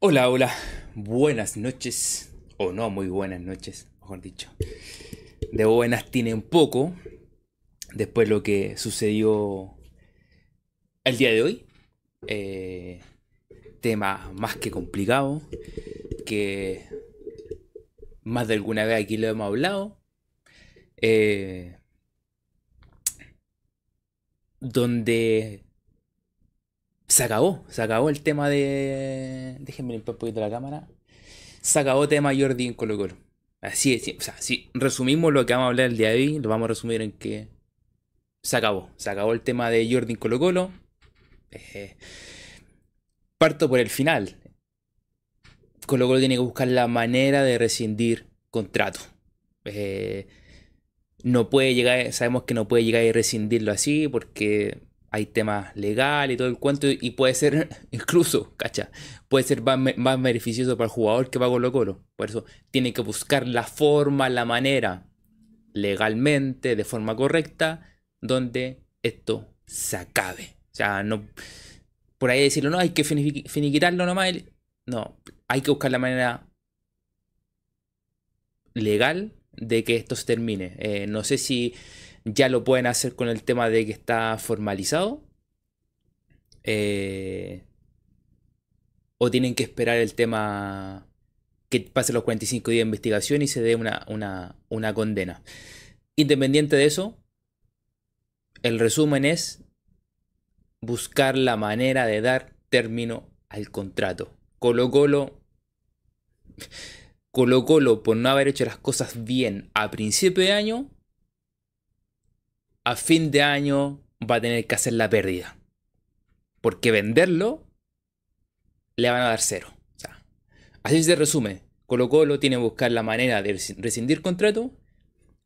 Hola, hola, buenas noches, o no muy buenas noches, mejor dicho. De buenas tiene un poco, después lo que sucedió el día de hoy. Eh, tema más que complicado, que más de alguna vez aquí lo hemos hablado. Eh, donde se acabó, se acabó el tema de. Déjenme limpiar un poquito la cámara. Se acabó el tema Jordi en Colo Colo. Así es, o sea, si resumimos lo que vamos a hablar el día de hoy, lo vamos a resumir en que se acabó. Se acabó el tema de Jordi en Colo Colo. Eh, parto por el final. Colo Colo tiene que buscar la manera de rescindir contrato. Eh, no puede llegar, sabemos que no puede llegar y rescindirlo así porque hay temas legales y todo el cuento y puede ser incluso, cacha, puede ser más, beneficioso para el jugador que para Colo Colo. Por eso tiene que buscar la forma, la manera, legalmente, de forma correcta, donde esto se acabe. O sea, no, por ahí decirlo, no, hay que finiquitarlo nomás. No, hay que buscar la manera legal de que esto se termine. Eh, no sé si ya lo pueden hacer con el tema de que está formalizado. Eh, o tienen que esperar el tema que pase los 45 días de investigación y se dé una, una condena. Independiente de eso, el resumen es buscar la manera de dar término al contrato. Colo Colo, Colo Colo por no haber hecho las cosas bien a principio de año, a fin de año va a tener que hacer la pérdida. Porque venderlo le van a dar cero. así se resume. Colo Colo tiene que buscar la manera de rescindir contrato.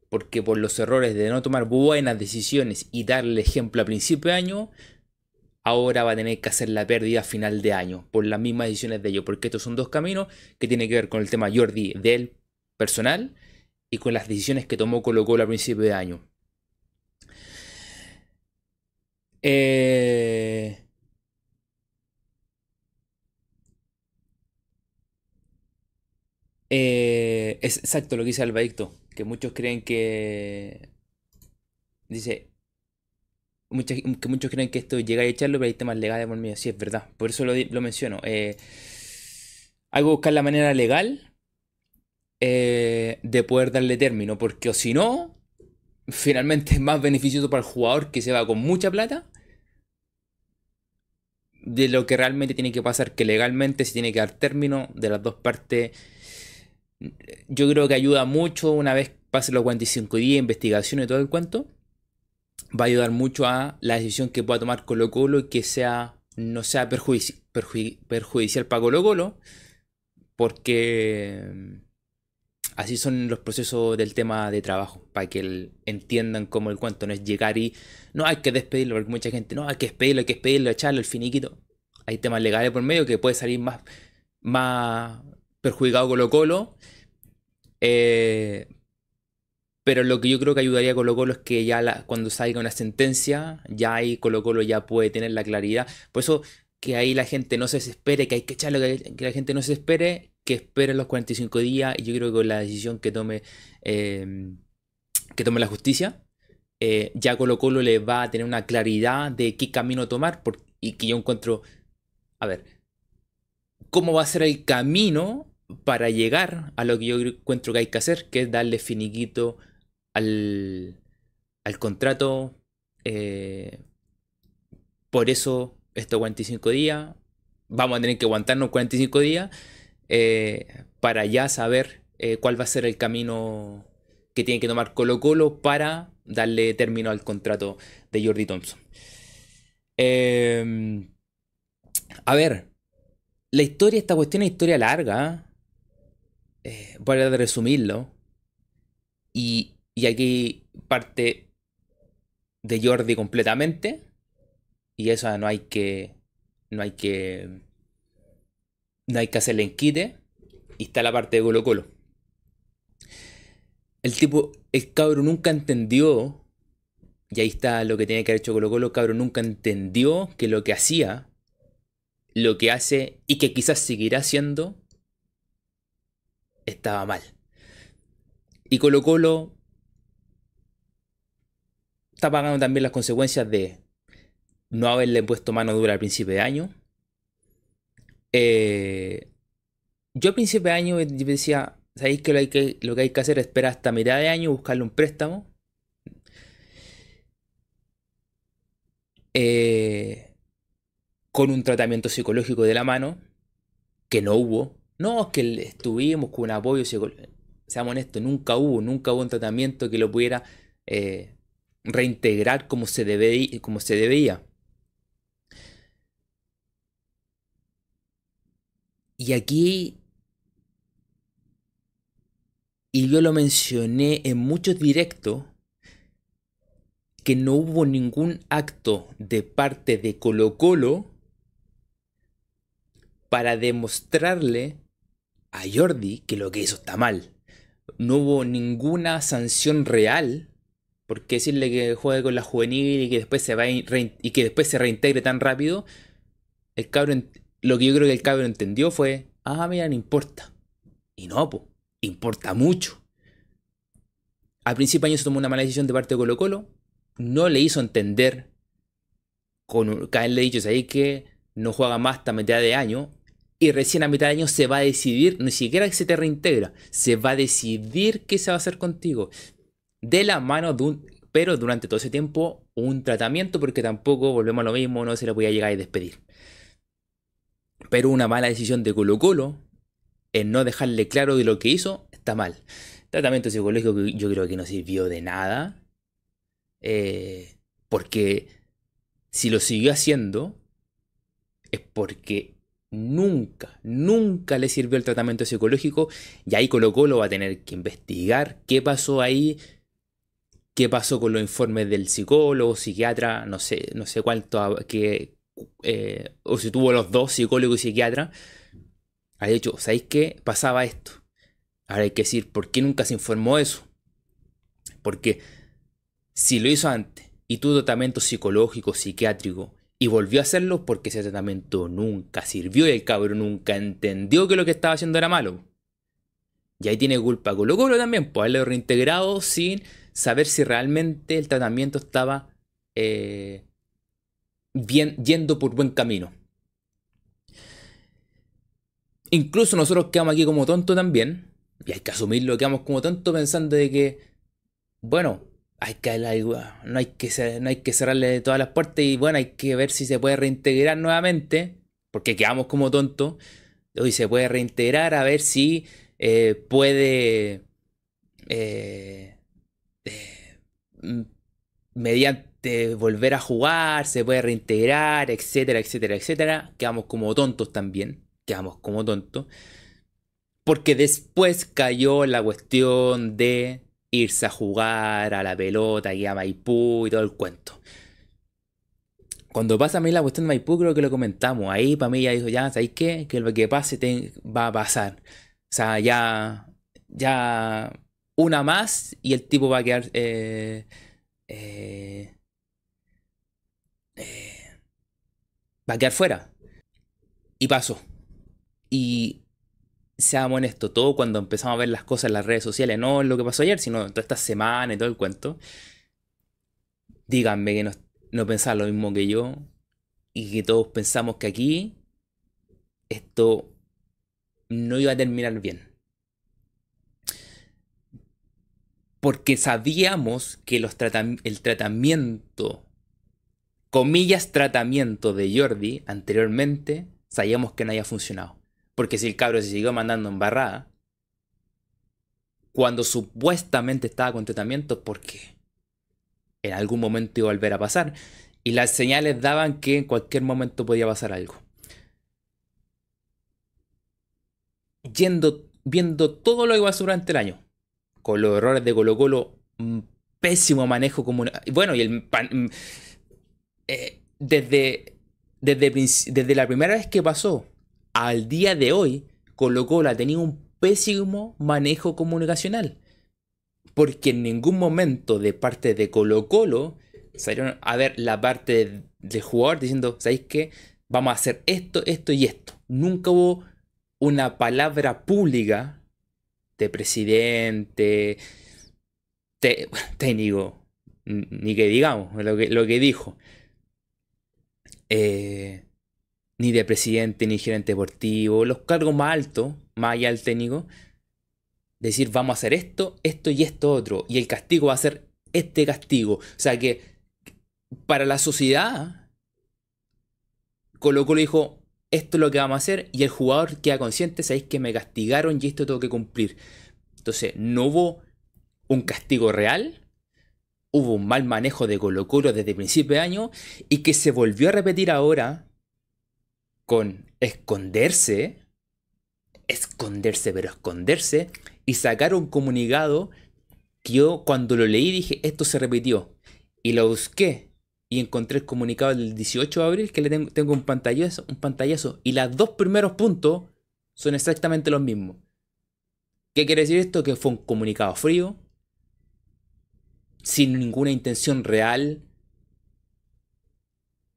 Porque por los errores de no tomar buenas decisiones y darle ejemplo a principio de año, ahora va a tener que hacer la pérdida a final de año. Por las mismas decisiones de ellos. Porque estos son dos caminos que tienen que ver con el tema Jordi del personal y con las decisiones que tomó Colo Colo a principio de año. Eh, eh, es exacto lo que dice Albadicto, que muchos creen que... Dice... que muchos creen que esto llega a echarlo, pero hay temas legales por mí. Sí, es verdad. Por eso lo, menciono. Eh, hay que buscar la manera legal de poder darle término, porque o si no, finalmente es más beneficioso para el jugador que se va con mucha plata de lo que realmente tiene que pasar, que legalmente se tiene que dar término de las dos partes. Yo creo que ayuda mucho una vez pase los 45 días, investigación y todo el cuento. Va a ayudar mucho a la decisión que pueda tomar Colo Colo y que sea, no sea perjudicial para Colo Colo. Porque así son los procesos del tema de trabajo, para que entiendan cómo el cuento no es llegar y no hay que despedirlo, porque mucha gente, no, hay que despedirlo, hay que despedirlo, echarlo, el finiquito. Hay temas legales por medio que puede salir más, más perjudicado Colo Colo. Eh, pero lo que yo creo que ayudaría a Colo Colo es que ya cuando salga una sentencia, ya ahí Colo Colo ya puede tener la claridad. Por eso que ahí la gente no se desespere, que hay que echarlo, que, la gente no se espere que espere los 45 días y yo creo que con la decisión que tome, em, que tome la justicia, eh, ya Colo Colo le va a tener una claridad de qué camino tomar y que yo encuentro, a ver, cómo va a ser el camino para llegar a lo que yo encuentro que hay que hacer, que es darle finiquito al, al contrato. Eh, por eso estos 45 días, vamos a tener que aguantarnos 45 días eh, para ya saber eh, cuál va a ser el camino que tiene que tomar Colo Colo para darle término al contrato de Jordi Thompson. Em, a ver, la historia, esta cuestión es historia larga. ¿eh? voy a resumirlo. Y, y aquí parte de Jordi completamente. Y eso no hay que. No hay que no hay que hacerle enquite. Y está la parte de Colo Colo. El tipo, el cabro nunca entendió, y ahí está lo que tiene que haber hecho Colo Colo, el cabro nunca entendió que lo que hacía lo que hace y que quizás seguirá haciendo estaba mal. Y Colo Colo está pagando también las consecuencias de no haberle puesto mano dura al principio de año. Eh, yo al principio de año decía, ¿sabéis que lo, hay que lo que hay que hacer es esperar hasta mitad de año, buscarle un préstamo? Eh, con un tratamiento psicológico de la mano, que no hubo. No, que estuvimos con un apoyo psicológico. Seamos honestos, nunca hubo, nunca hubo un tratamiento que lo pudiera eh, reintegrar como se, debe, como se debía. Y aquí, y yo lo mencioné en muchos directos, que no hubo ningún acto de parte de Colo Colo para demostrarle a Jordi que lo que hizo está mal. No hubo ninguna sanción real. Porque decirle que juegue con la juvenil y que después se va y que después se reintegre tan rápido, el cabrón, lo que yo creo que el cabrón entendió fue, ah, mira, no importa. Y no, pues, importa mucho. Al principio año se tomó una mala decisión de parte de Colo Colo, no le hizo entender, con le dicho, ahí que no juega más hasta mitad de año, y recién a mitad de año se va a decidir, ni siquiera que se te reintegra, se va a decidir qué se va a hacer contigo. De la mano de un, pero durante todo ese tiempo, un tratamiento, porque tampoco, volvemos a lo mismo, no se le podía llegar a despedir. Pero una mala decisión de Colo Colo, en no dejarle claro de lo que hizo, está mal. Tratamiento psicológico yo creo que no sirvió de nada. Eh, porque si lo siguió haciendo, es porque nunca, nunca le sirvió el tratamiento psicológico y ahí Colo Colo va a tener que investigar qué pasó ahí, qué pasó con los informes del psicólogo, psiquiatra, no sé, no sé cuánto, que, eh, o si tuvo los dos, psicólogo y psiquiatra. Ha dicho, ¿sabéis qué? Pasaba esto. Ahora hay que decir, ¿por qué nunca se informó eso? Porque si lo hizo antes y tuvo tratamiento psicológico, psiquiátrico, y volvió a hacerlo porque ese tratamiento nunca sirvió y el cabrón nunca entendió que lo que estaba haciendo era malo. Y ahí tiene culpa Colo Colo también, por haberlo reintegrado sin saber si realmente el tratamiento estaba eh, bien, yendo por buen camino. Incluso nosotros quedamos aquí como tontos también, y hay que asumirlo, quedamos como tontos pensando de que, bueno, hay que, no, hay que, no hay que cerrarle todas las puertas y bueno, hay que ver si se puede reintegrar nuevamente, porque quedamos como tontos. Hoy se puede reintegrar a ver si eh, puede, eh, eh, mediante volver a jugar, se puede reintegrar, etcétera, etcétera, etcétera. Quedamos como tontos también, quedamos como tontos. Porque después cayó la cuestión de irse a jugar a la pelota y a Maipú y todo el cuento. Cuando pasa a mí la cuestión de Maipú, creo que lo comentamos. Ahí para mí ya dijo, ya, ¿sabéis qué? Que lo que pase va a pasar. O sea, ya, ya una más y el tipo va a quedar... Eh, eh, eh, va a quedar fuera. Y pasó. Y seamos honestos, todo cuando empezamos a ver las cosas en las redes sociales, no lo que pasó ayer, sino toda esta semana y todo el cuento, díganme que no, no pensaban lo mismo que yo y que todos pensamos que aquí esto no iba a terminar bien. Porque sabíamos que los el tratamiento, comillas tratamiento de Jordi anteriormente, sabíamos que no había funcionado. Porque si el cabro se siguió mandando embarrada, cuando supuestamente estaba con tratamiento, porque en algún momento iba a volver a pasar. Y las señales daban que en cualquier momento podía pasar algo. Yendo, viendo todo lo que pasó durante el año, con los errores de Colo Colo, pésimo manejo como Bueno, y el... Mm, eh, desde, desde, desde la primera vez que pasó, al día de hoy, Colo Colo ha tenido un pésimo manejo comunicacional. Porque en ningún momento de parte de Colo Colo salieron a ver la parte del jugador diciendo, ¿sabéis qué? vamos a hacer esto, esto y esto. Nunca hubo una palabra pública de presidente, técnico, ni que digamos, lo que, lo que dijo. Eh, ni de presidente, ni gerente deportivo, los cargos más altos, más allá del técnico, decir vamos a hacer esto, esto y esto otro, y el castigo va a ser este castigo. O sea que para la sociedad, Colo Colo dijo, esto es lo que vamos a hacer, y el jugador queda consciente, sabéis que me castigaron y esto tengo que cumplir. Entonces, no hubo un castigo real, hubo un mal manejo de Colo desde principio de año, y que se volvió a repetir ahora con esconderse, esconderse, pero esconderse, y sacar un comunicado que yo cuando lo leí dije, esto se repitió. Y lo busqué y encontré el comunicado del 18 de abril que le tengo, tengo un, pantallazo, un pantallazo. Y los dos primeros puntos son exactamente los mismos. ¿Qué quiere decir esto? Que fue un comunicado frío, sin ninguna intención real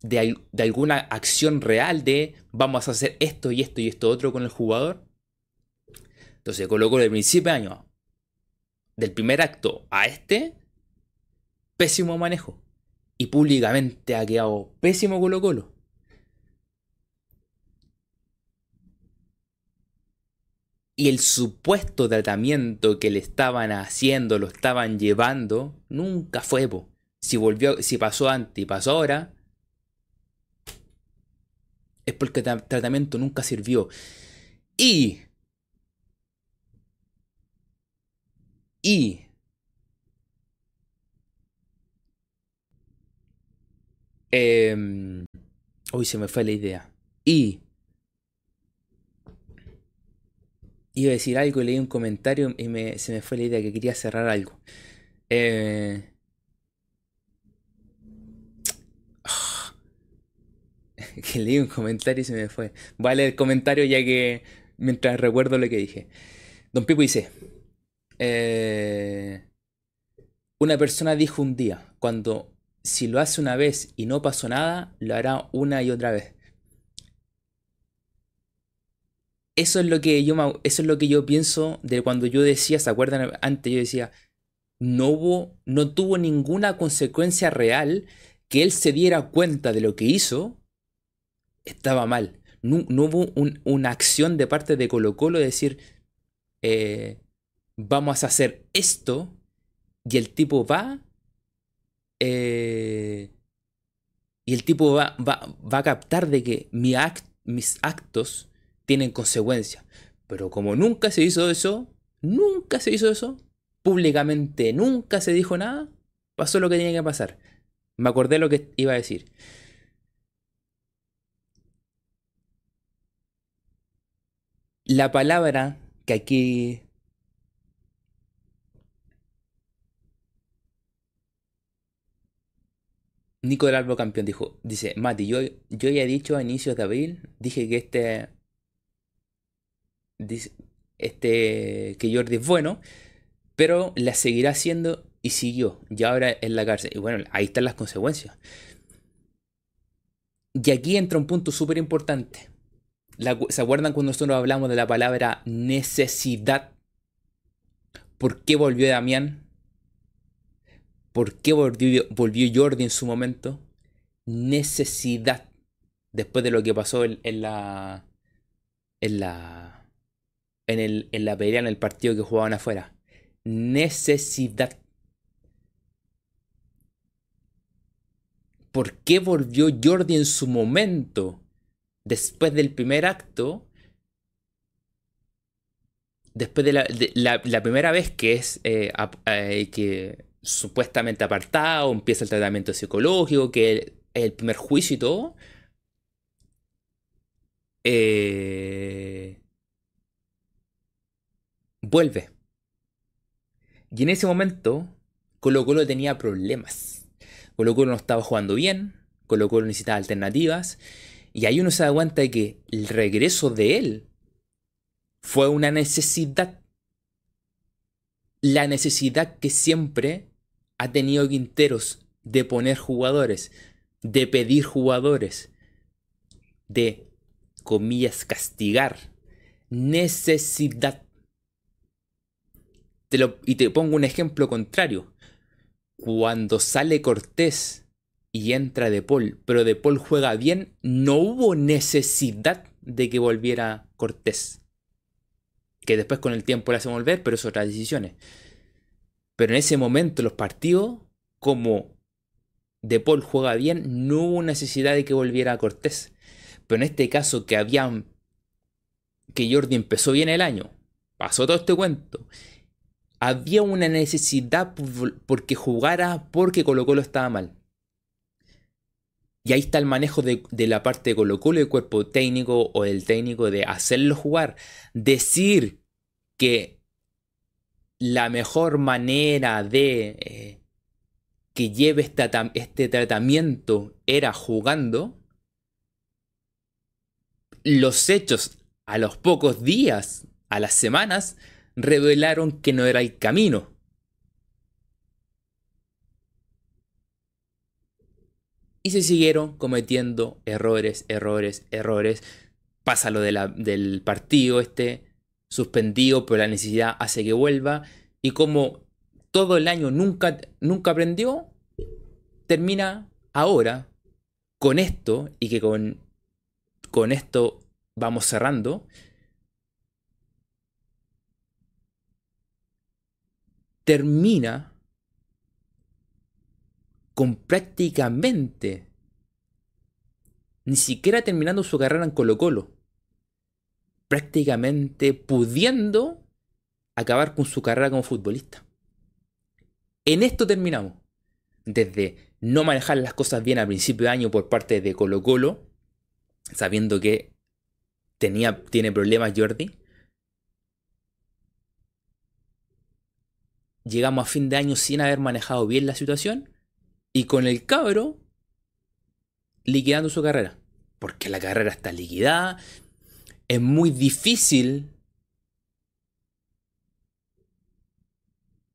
de, alguna acción real de vamos a hacer esto y esto y esto otro con el jugador. Entonces colocó el principio de año, del primer acto a este, pésimo manejo. Y públicamente ha quedado pésimo Colo Colo. Y el supuesto tratamiento que le estaban haciendo, lo estaban llevando, nunca fue. Si volvió, si pasó antes y pasó ahora, es porque el tratamiento nunca sirvió. Y... Y... Eh, uy, se me fue la idea. Y... Iba a decir algo, leí un comentario y me, se me fue la idea que quería cerrar algo. Eh, que leí un comentario y se me fue. Leer el comentario ya que mientras recuerdo lo que dije. Don Pipo dice, eh, una persona dijo un día, cuando si lo hace una vez y no pasó nada, lo hará una y otra vez. Eso es lo que yo, eso es lo que yo pienso de cuando yo decía, ¿se acuerdan? Antes yo decía, no hubo, no tuvo ninguna consecuencia real que él se diera cuenta de lo que hizo estaba mal. No, hubo una acción de parte de Colo Colo de decir, eh, vamos a hacer esto, y el tipo va, eh, y el tipo va, va, va, a captar de que mis actos tienen consecuencias. Pero como nunca se hizo eso, nunca se hizo eso, públicamente nunca se dijo nada, pasó lo que tenía que pasar. Me acordé lo que iba a decir. La palabra que aquí Nico del Albo campeón dijo, dice, Mati, yo, yo ya he dicho a inicios de abril, dije que este, este, que Jordi es bueno, pero la seguirá haciendo y siguió, y ahora en la cárcel. Y bueno, ahí están las consecuencias. Y aquí entra un punto súper importante. ¿Se acuerdan cuando nosotros hablamos de la palabra necesidad? ¿Por qué volvió Damián? ¿Por qué volvió, volvió Jordi en su momento? Necesidad. Después de lo que pasó en, la. En la. En, el, en la pelea, en el partido que jugaban afuera. Necesidad. ¿Por qué volvió Jordi en su momento? Después del primer acto, después de la, primera vez que es eh, eh, que supuestamente apartado, empieza el tratamiento psicológico, que es el primer juicio y todo, eh, vuelve. Y en ese momento, Colo Colo tenía problemas. Colo Colo no estaba jugando bien, Colo Colo necesitaba alternativas. Y ahí uno se da cuenta de que el regreso de él fue una necesidad. La necesidad que siempre ha tenido Quinteros de poner jugadores, de pedir jugadores. de, comillas, castigar, necesidad. Te lo, y te pongo un ejemplo contrario. Cuando sale Cortés y entra De Paul, pero De Paul juega bien, no hubo necesidad de que volviera Cortés. Que después con el tiempo le hace volver, pero es otras decisiones. Pero en ese momento los partidos, como De Paul juega bien, no hubo necesidad de que volviera Cortés. Pero en este caso que habían que Jordi empezó bien el año, pasó todo este cuento, había una necesidad porque jugara porque Colo Colo estaba mal. Y ahí está el manejo de, la parte de Colo el cuerpo técnico o del técnico de hacerlo jugar. Decir que la mejor manera de eh, que lleve este tratamiento era jugando. Los hechos a los pocos días, a las semanas, revelaron que no era el camino. Y se siguieron cometiendo errores, errores, errores. Pasa lo del partido este, suspendido, pero la necesidad hace que vuelva. Y como todo el año nunca, nunca aprendió, termina ahora con esto y que con, con esto vamos cerrando. Termina con prácticamente ni siquiera terminando su carrera en Colo Colo. Prácticamente pudiendo acabar con su carrera como futbolista. En esto terminamos. Desde no manejar las cosas bien a principio de año por parte de Colo Colo, sabiendo que tenía, tiene problemas Jordi. Llegamos a fin de año sin haber manejado bien la situación y con el cabro liquidando su carrera. Porque la carrera está liquidada. Es muy difícil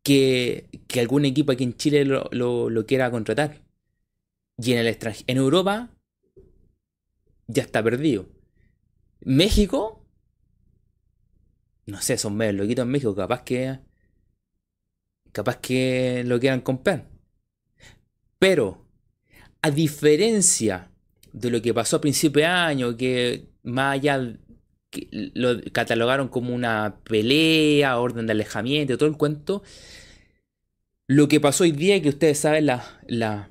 que, algún equipo aquí en Chile lo, quiera contratar. Y en el en Europa, ya está perdido. México, no sé, son medio loquitos en México, capaz que. Capaz que lo quieran comprar. Pero, a diferencia de lo que pasó a principio de año, que más allá lo catalogaron como una pelea, orden de alejamiento, todo el cuento. Lo que pasó hoy día, que ustedes saben la, la,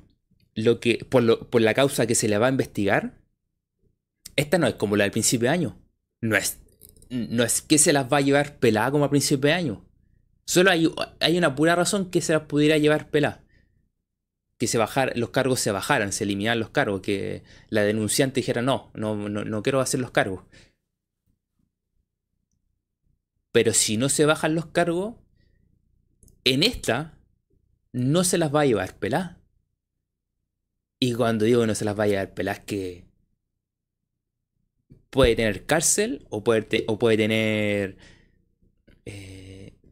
lo que, por, por la causa que se le va a investigar, esta no es como la del principio de año. No es, no es que se las va a llevar pelada como a principio de año. Solo hay, hay una pura razón que se las pudiera llevar pelada. Que se bajar, los cargos se bajaran, se eliminaran los cargos, que la denunciante dijera no, no, no, no quiero hacer los cargos. Pero si no se bajan los cargos, en esta no se las va a llevar pelada. Y cuando digo no se las va a llevar pelada es que puede tener cárcel o puede, o puede tener...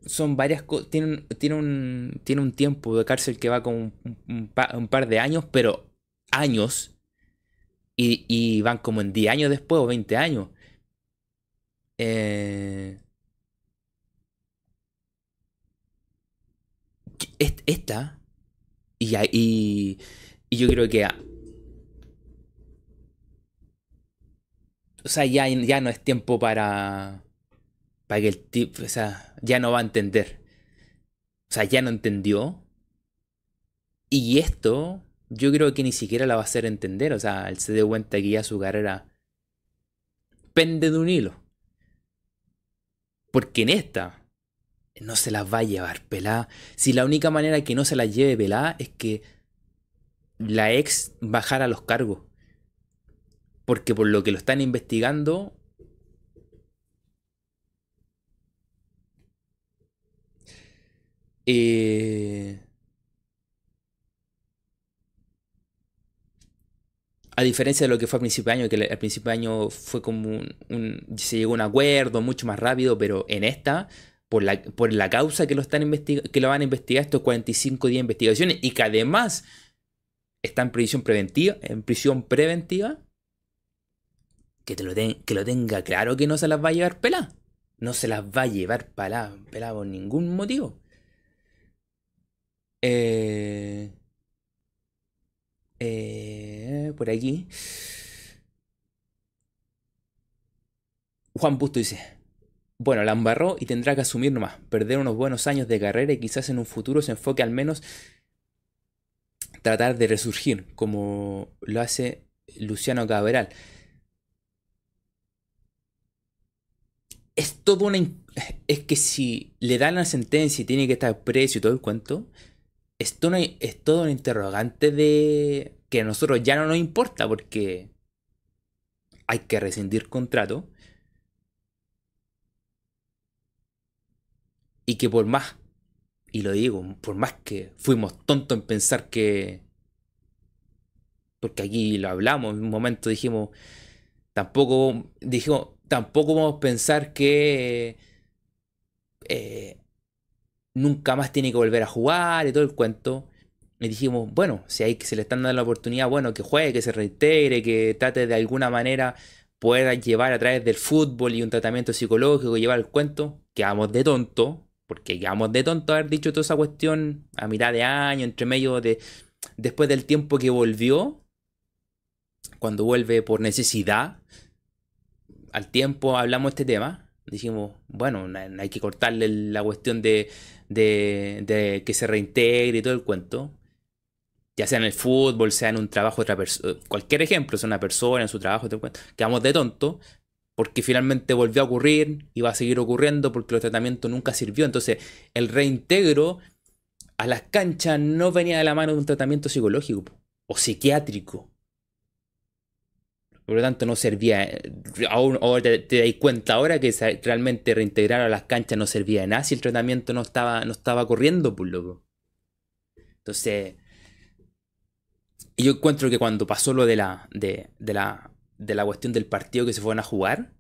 Son varias cosas. Tiene, tiene, un, tiene un tiempo de cárcel que va con un, par de años, pero años. Y, y, van como en 10 años después o 20 años. Eh, esta, y, y, y yo creo que o sea, ya, ya no es tiempo para, para que el tipo, o sea, ya no va a entender. O sea, ya no entendió. Y esto, yo creo que ni siquiera la va a hacer entender. O sea, él se dio cuenta que ya su carrera pende de un hilo. Porque en esta no se las va a llevar pelada. Si la única manera que no se las lleve pelada es que la ex bajara los cargos. Porque por lo que lo están investigando... Eh, a diferencia de lo que fue al principio de año, que al principio de año fue como un, se llegó a un acuerdo mucho más rápido, pero en esta, por la, por la causa que lo, están que lo van a investigar, estos 45 días de investigaciones, y que además... está en prisión preventiva, en prisión preventiva, que, te lo que lo tenga claro que no se las va a llevar pelá. No se las va a llevar pelá, pelá por ningún motivo. Eh, eh, por aquí. Juan Busto dice, bueno, la embarró y tendrá que asumir nomás, perder unos buenos años de carrera y quizás en un futuro se enfoque al menos tratar de resurgir, como lo hace Luciano Cabral. Es todo una... Es que si le dan la sentencia y tiene que estar preso y todo el cuento, es todo, es todo un interrogante de que a nosotros ya no nos importa porque hay que rescindir contrato. Y que por más, y lo digo, por más que fuimos tontos en pensar que... Porque aquí lo hablamos, en un momento dijimos, tampoco, dijimos, tampoco vamos a pensar que eh, nunca más tiene que volver a jugar y todo el cuento. Y dijimos, bueno, si hay que se le están dando la oportunidad, bueno, que juegue, que se reintegre, que trate de alguna manera poder llevar a través del fútbol y un tratamiento psicológico, llevar el cuento, quedamos de tonto, porque quedamos de tonto haber dicho toda esa cuestión a mitad de año, entre medio de. Después del tiempo que volvió, cuando vuelve por necesidad, al tiempo hablamos de este tema. Dijimos, bueno, hay que cortarle la cuestión de, de, que se reintegre y todo el cuento. Ya sea en el fútbol, sea en un trabajo persona. Cualquier ejemplo, sea una persona en su trabajo, cuento. Quedamos de tonto porque finalmente volvió a ocurrir y va a seguir ocurriendo porque el tratamiento nunca sirvió. Entonces, el reintegro a las canchas no venía de la mano de un tratamiento psicológico o psiquiátrico. Por lo tanto, no servía. Eh, ahora te, te dais cuenta ahora que realmente reintegrar a las canchas no servía de nada si el tratamiento no estaba, no estaba corriendo, pues loco. Entonces, yo encuentro que cuando pasó lo de la, de, de la de la cuestión del partido que se fueron a jugar.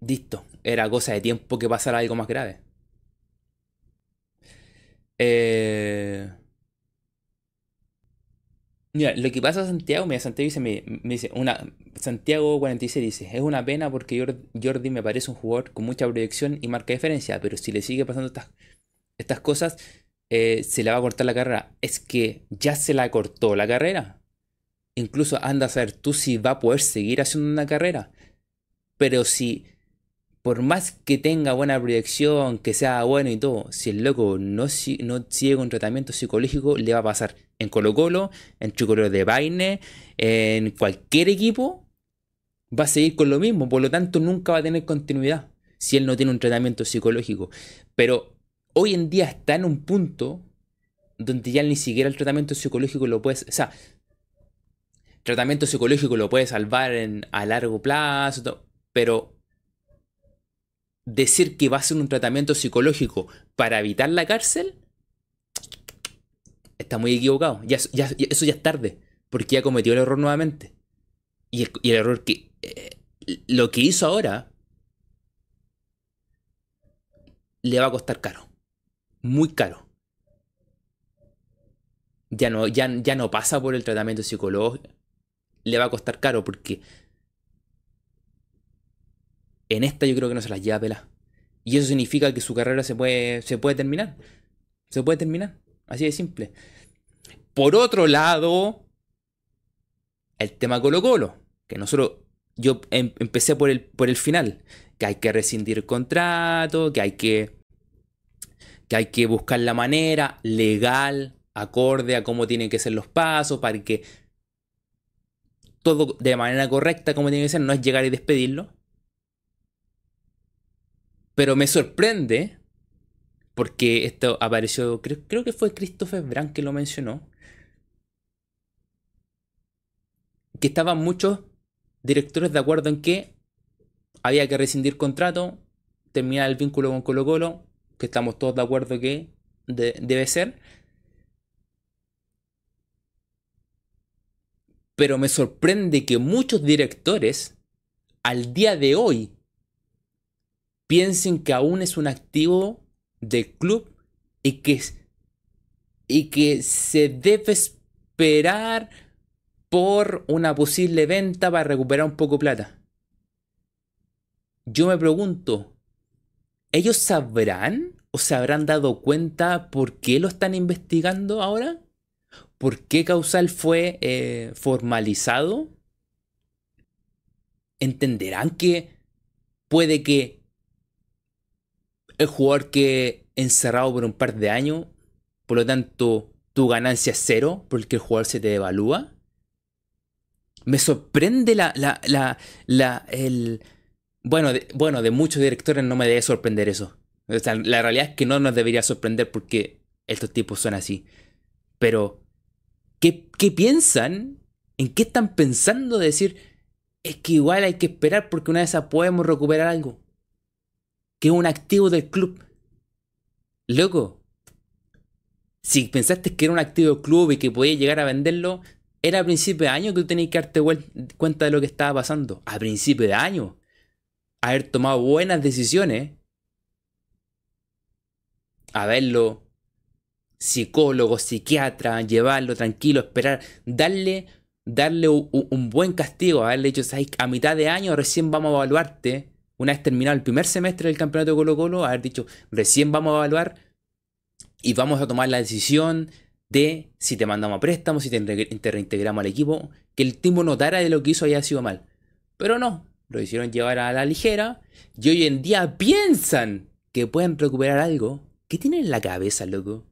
Listo, era cosa de tiempo que pasara algo más grave. Eh... Mira, lo que pasa a Santiago, mira, Santiago dice, me, dice, una, Santiago 46 dice, es una pena porque Jordi me parece un jugador con mucha proyección y marca diferencia, pero si le sigue pasando estas, estas cosas, eh, se le va a cortar la carrera. Es que ya se la cortó la carrera incluso anda a saber tú si va a poder seguir haciendo una carrera. Pero si, por más que tenga buena proyección, que sea bueno y todo, si el loco no, no sigue con tratamiento psicológico, le va a pasar en Colo Colo, en Chucolo de Baine, en cualquier equipo, va a seguir con lo mismo. Por lo tanto, nunca va a tener continuidad si él no tiene un tratamiento psicológico. Pero hoy en día está en un punto donde ya ni siquiera el tratamiento psicológico lo puedes... O sea, tratamiento psicológico lo puede salvar a largo plazo, pero decir que va a ser un tratamiento psicológico para evitar la cárcel, está muy equivocado. Ya, eso ya es tarde, porque ya cometió el error nuevamente. Y el, error que... Eh, lo que hizo ahora le va a costar caro. Muy caro. Ya no, ya, ya no pasa por el tratamiento psicológico le va a costar caro porque en esta yo creo que no se las lleva a pelar. Y eso significa que su carrera se puede, se puede terminar. Se puede terminar. Así de simple. Por otro lado, el tema Colo Colo. Que nosotros, yo em, empecé por el, por el final. Que hay que rescindir contrato, que hay que, que hay que buscar la manera legal, acorde a cómo tienen que ser los pasos, para que todo de manera correcta como tiene que ser, no es llegar y despedirlo. Pero me sorprende, porque esto apareció, creo, creo que fue Christopher Brand que lo mencionó, que estaban muchos directores de acuerdo en que había que rescindir contrato, terminar el vínculo con Colo Colo, que estamos todos de acuerdo que debe ser, Pero me sorprende que muchos directores al día de hoy piensen que aún es un activo del club y que, y que se debe esperar por una posible venta para recuperar un poco de plata. Yo me pregunto, ¿ellos sabrán o se habrán dado cuenta por qué lo están investigando ahora? ¿Por qué Causal fue eh, formalizado? ¿Entenderán que puede que el jugador que encerrado por un par de años, por lo tanto tu ganancia es cero porque el jugador se te devalúa? Me sorprende la, la, la, la el... Bueno de, bueno, de muchos directores no me debe sorprender eso. la realidad es que no nos debería sorprender porque estos tipos son así. Pero, ¿qué, qué piensan? ¿En qué están pensando de decir, es que igual hay que esperar porque una vez podemos recuperar algo? Que es un activo del club. Loco, si pensaste que era un activo del club y que podías llegar a venderlo, era a principio de año que tú tenías que darte cuenta de lo que estaba pasando. A principio de año. Haber tomado buenas decisiones. Haberlo psicólogo, psiquiatra, llevarlo tranquilo, esperar, darle, darle un, buen castigo, haberle dicho, a mitad de año recién vamos a evaluarte, una vez terminado el primer semestre del campeonato de Colo Colo, haber dicho, recién vamos a evaluar y vamos a tomar la decisión de si te mandamos a préstamo, si te, reintegramos al equipo, que el tiempo notara de lo que hizo haya sido mal. Pero no, lo hicieron llevar a la ligera y hoy en día piensan que pueden recuperar algo. ¿Qué tienen en la cabeza, loco?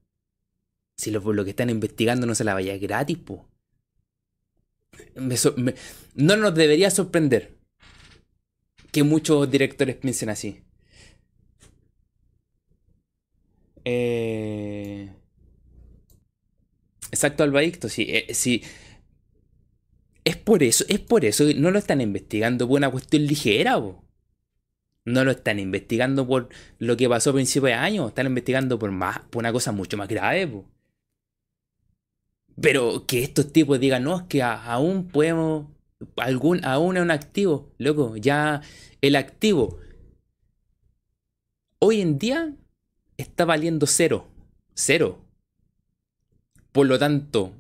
Si lo, lo que están investigando no se la vaya gratis, po. no nos debería sorprender que muchos directores piensen así. Eh... Exacto, Albaicto, sí, eh, sí. Es por eso, es por eso no lo están investigando por una cuestión ligera, No lo están investigando por lo que pasó a principios de año, están investigando por más, por una cosa mucho más grave, Pero que estos tipos digan, no, es que aún podemos, algún, aún es un activo, loco, ya el activo hoy en día está valiendo cero, cero. Por lo tanto,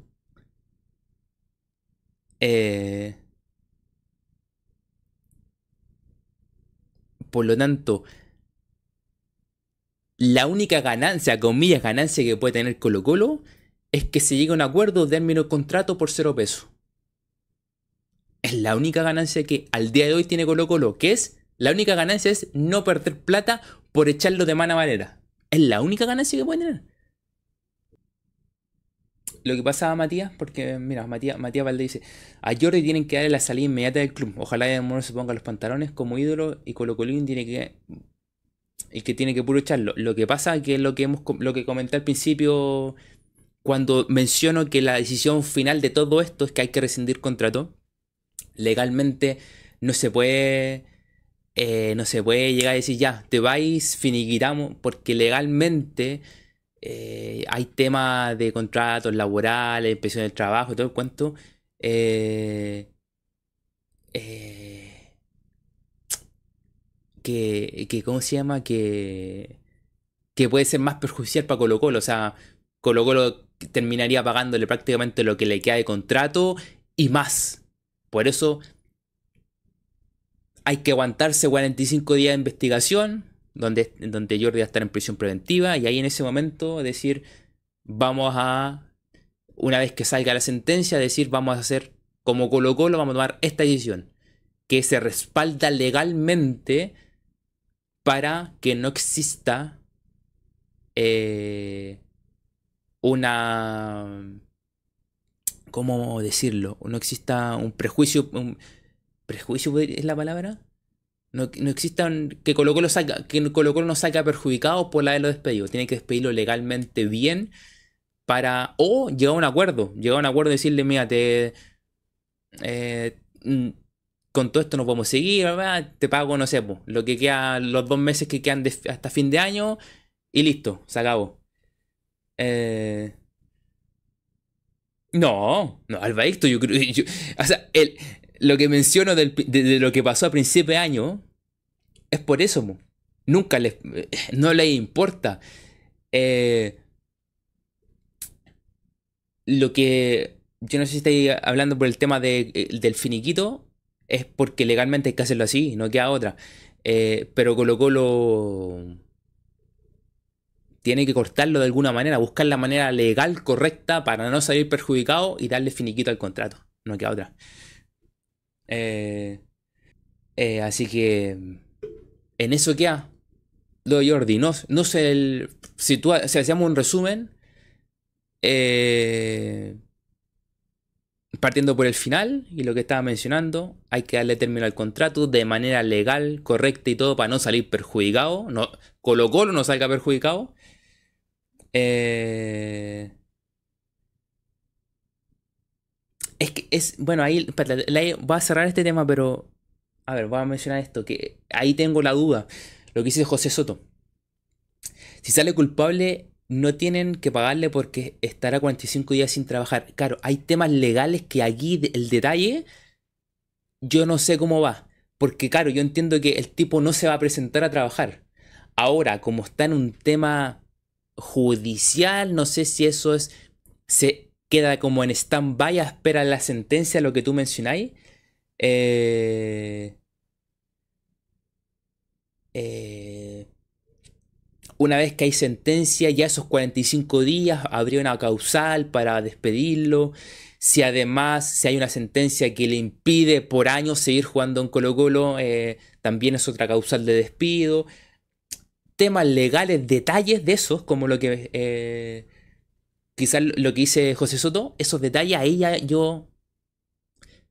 eh, por lo tanto, la única ganancia, comillas, ganancia que puede tener Colo Colo es que se llegue a un acuerdo término contrato por cero pesos. Es la única ganancia que al día de hoy tiene Colo Colo, que es, la única ganancia es no perder plata por echarlo de mala manera. Es la única ganancia que puede tener lo que pasa a Matías, porque mira, Matías, Matías Valdés dice, a Jordi tienen que darle la salida inmediata del club. Ojalá Mono se ponga los pantalones como ídolo y Colo Colín tiene que y que tiene que puro echarlo. Lo que pasa que es lo que hemos lo que comenté al principio cuando menciono que la decisión final de todo esto es que hay que rescindir contrato. Legalmente no se puede eh, no se puede llegar a decir ya, te vais, finiquitamos, porque legalmente eh, hay temas de contratos laborales, inspección del trabajo, todo el cuento. Eh, que, que, ¿cómo se llama? Que, que puede ser más perjudicial para Colo Colo. O sea, Colo Colo terminaría pagándole prácticamente lo que le queda de contrato y más. Por eso hay que aguantarse 45 días de investigación, donde, donde Jordi va a estar en prisión preventiva y ahí en ese momento decir, vamos a, una vez que salga la sentencia, decir, vamos a hacer como Colo Colo, vamos a tomar esta decisión, que se respalda legalmente para que no exista eh, una... ¿Cómo decirlo? No exista un prejuicio... ¿Prejuicio es la palabra? No, no existan que Colo Colo no saca perjudicado por la de los despedidos. Tiene que despedirlo legalmente bien para. O llegar a un acuerdo. Llegar a un acuerdo y decirle, mira, te. Eh, mm, con todo esto no podemos seguir, ¿verdad? te pago, no sé, lo que queda, los dos meses que quedan hasta fin de año y listo, se acabó. Eh, no, no, Albaicto, yo creo. O sea, el, lo que menciono de, lo que pasó a principio de año es por eso. Nunca les, no les importa. Eh, lo que yo no sé si estáis hablando por el tema de, eh, del finiquito, es porque legalmente hay que hacerlo así, no queda otra. Eh, pero Colo Colo tiene que cortarlo de alguna manera, buscar la manera legal correcta para no salir perjudicado y darle finiquito al contrato. No queda otra. Eh, eh, así que en eso queda lo de Jordi. No, sé, el, si, tú, hacíamos un resumen, eh, partiendo por el final y lo que estaba mencionando, hay que darle término al contrato de manera legal, correcta y todo para no salir perjudicado. No, Colo Colo no salga perjudicado. Eh, es que es, bueno, ahí, voy a cerrar este tema, pero, a ver, voy a mencionar esto, que ahí tengo la duda, lo que dice José Soto. Si sale culpable, no tienen que pagarle porque estará 45 días sin trabajar. Claro, hay temas legales que aquí el detalle yo no sé cómo va. Porque claro, yo entiendo que el tipo no se va a presentar a trabajar. Ahora, como está en un tema judicial, no sé si eso es se queda como en stand-by a espera la sentencia, lo que tú mencionáis. Eh, eh, una vez que hay sentencia, ya esos 45 días habría una causal para despedirlo. Si además, si hay una sentencia que le impide por años seguir jugando en Colo Colo, eh, también es otra causal de despido temas legales, detalles de esos, como lo que eh, quizás lo que dice José Soto, esos detalles ahí ya yo...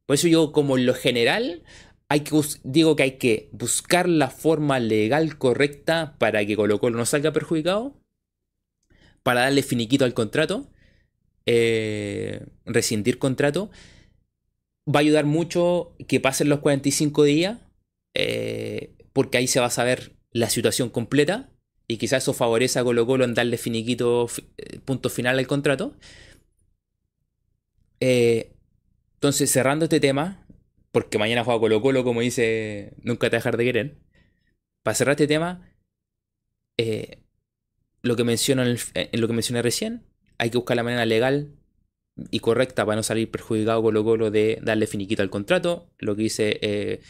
Por eso yo como en lo general hay que digo que hay que buscar la forma legal correcta para que Colo Colo no salga perjudicado, para darle finiquito al contrato, eh, rescindir contrato. Va a ayudar mucho que pasen los 45 días, eh, porque ahí se va a saber la situación completa y quizás eso favorece a Colo Colo en darle finiquito, eh, punto final al contrato. Eh, entonces, cerrando este tema, porque mañana juega Colo Colo, como dice, nunca te dejar de querer. Para cerrar este tema, eh, lo, que menciono en, lo que mencioné recién, hay que buscar la manera legal y correcta para no salir perjudicado Colo Colo de darle finiquito al contrato. Lo que dice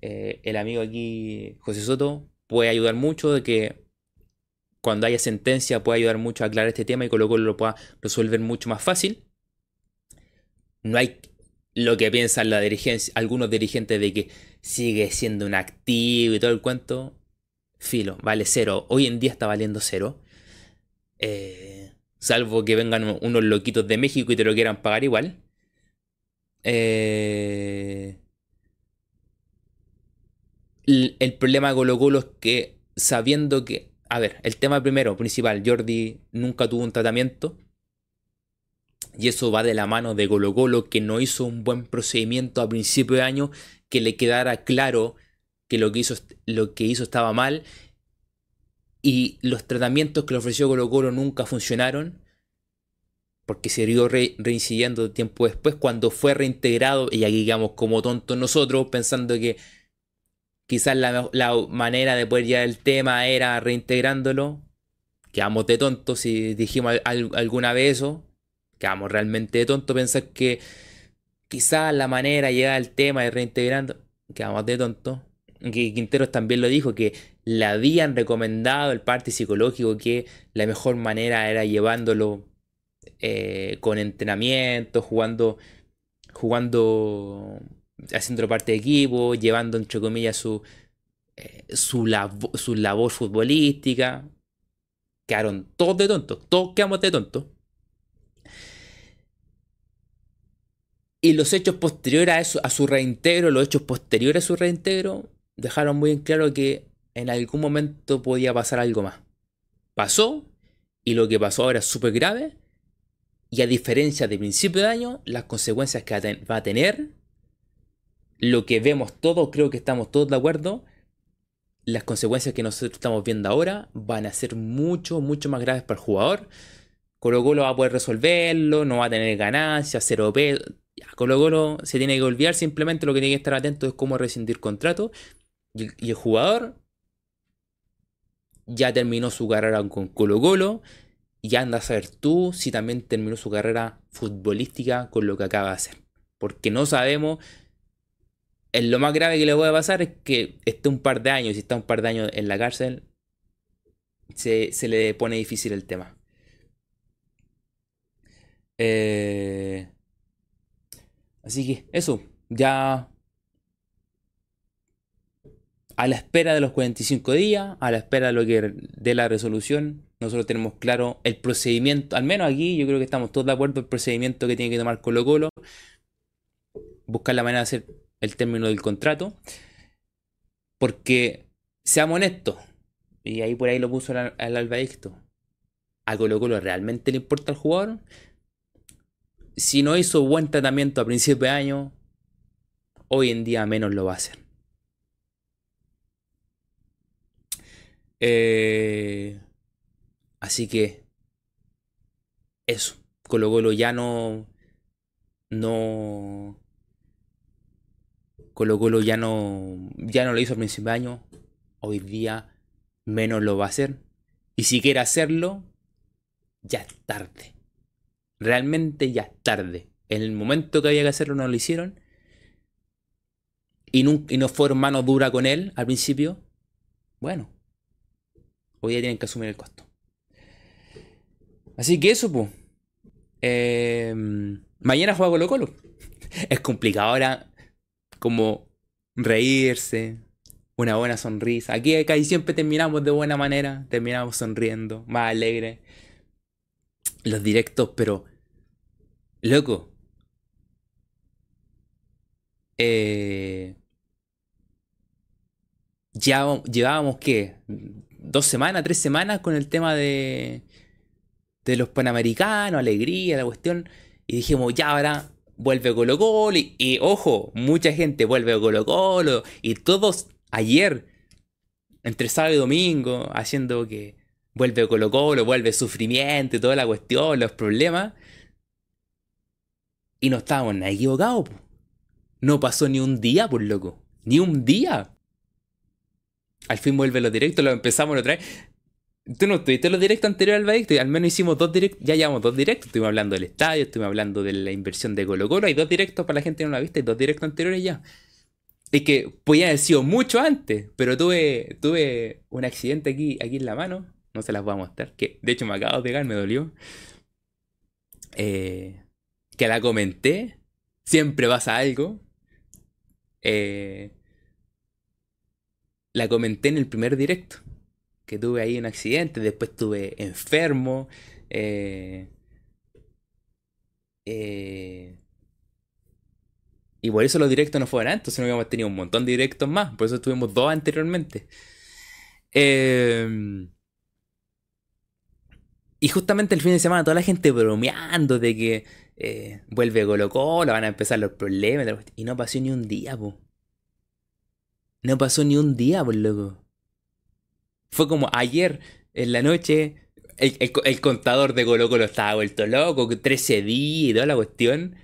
el amigo aquí, José Soto, puede ayudar mucho, de que cuando haya sentencia puede ayudar mucho a aclarar este tema y con lo cual lo pueda resolver mucho más fácil. No hay lo que piensan algunos dirigentes de que sigue siendo un activo y todo el cuento. Filo, vale cero. Hoy en día está valiendo cero. Eh, salvo que vengan unos loquitos de México y te lo quieran pagar igual. Eh, el, problema de Colo Colo es que sabiendo que, a ver, el tema primero, principal, Jordi nunca tuvo un tratamiento. Y eso va de la mano de Colo Colo que no hizo un buen procedimiento a principio de año, que le quedara claro que lo que hizo, lo que hizo estaba mal. Y los tratamientos que le ofreció Colo Colo nunca funcionaron. Porque se siguió reincidiendo tiempo después, cuando fue reintegrado, y aquí digamos como tontos nosotros, pensando que quizás la, manera de poder llevar el tema era reintegrándolo. Quedamos de tontos si dijimos alguna vez eso. Quedamos realmente de tontos pensar que quizás la manera de llegar al tema es reintegrando. Quedamos de tontos. Quinteros también lo dijo, que le habían recomendado el parte psicológico que la mejor manera era llevándolo eh, con entrenamiento, jugando, jugando haciendo parte de equipo, llevando entre comillas su, eh, su, su labor futbolística. Quedaron todos de tontos, todos quedamos de tontos. Y los hechos posteriores a, eso, a su reintegro, los hechos posteriores a su reintegro, dejaron muy en claro que en algún momento podía pasar algo más. Pasó, y lo que pasó ahora es súper grave. Y a diferencia de principio de año, las consecuencias que va a tener lo que vemos todos, creo que estamos todos de acuerdo, las consecuencias que nosotros estamos viendo ahora van a ser mucho, mucho más graves para el jugador. Colo Colo va a poder resolverlo, no va a tener ganancias, cero P. Colo Colo se tiene que olvidar, simplemente lo que tiene que estar atento es cómo rescindir contrato. Y, el jugador ya terminó su carrera con Colo Colo Y anda a saber tú si también terminó su carrera futbolística con lo que acaba de hacer. Porque no sabemos. Lo más grave que le puede pasar es que esté un par de años, si está un par de años en la cárcel, se, se le pone difícil el tema. Eh, así que eso, ya a la espera de los 45 días, a la espera de lo que de la resolución, nosotros tenemos claro el procedimiento, al menos aquí yo creo que estamos todos de acuerdo el procedimiento que tiene que tomar Colo Colo, buscar la manera de hacer el término del contrato, porque seamos honestos, y ahí por ahí lo puso el, el Albadicto, a Colo Colo realmente le importa al jugador, si no hizo buen tratamiento a principio de año, hoy en día menos lo va a hacer. Eh, así que eso. Colo Colo ya no. No. Colo Colo ya no. Ya no lo hizo al principio de año. Hoy día menos lo va a hacer. Y si quiere hacerlo, ya es tarde. Realmente ya es tarde. En el momento que había que hacerlo no lo hicieron. Y no, y no fueron mano dura con él al principio. Bueno, hoy día tienen que asumir el costo. Así que eso, pues. mañana juega Colo Colo. Es complicado ahora como reírse, una buena sonrisa. Aquí, y siempre terminamos de buena manera, terminamos sonriendo, más alegre. Los directos, pero... Loco. Eh, ya llevábamos, ¿qué? dos semanas, tres semanas con el tema de, de los panamericanos, alegría, la cuestión. Y dijimos, ya ahora vuelve Colo Colo. Y, ojo, mucha gente vuelve a Colo Colo. Y todos ayer, entre sábado y domingo, haciendo que vuelve Colo Colo, vuelve sufrimiento y toda la cuestión, los problemas. Y no estábamos nada equivocados. No pasó ni un día, por loco. Ni un día. Al fin vuelve los directos, lo empezamos otra vez. Tú no tuviste los directos anteriores al Badicto al menos hicimos dos directos, ya llevamos dos directos. Estuvimos hablando del estadio, estuvimos hablando de la inversión de Colo Colo. Hay dos directos para la gente que no lo ha visto, hay dos directos anteriores ya. Es que podía haber sido mucho antes, pero tuve, tuve un accidente aquí, aquí en la mano. No se las voy a mostrar. Que de hecho me acabo de pegar, me dolió. Eh, que la comenté. Siempre pasa algo. Eh, la comenté en el primer directo. Que tuve ahí un accidente, después estuve enfermo. Eh, eh, y por eso los directos no fueron antes, sino que hemos tenido un montón de directos más. Por eso tuvimos dos anteriormente. Em, y justamente el fin de semana toda la gente bromeando de que eh, vuelve Colo Colo, van a empezar los problemas. Y no pasó ni un día, po. No pasó ni un día, por loco. Fue como ayer en la noche. El, contador de Colo Colo estaba vuelto loco. 13 días y toda la cuestión.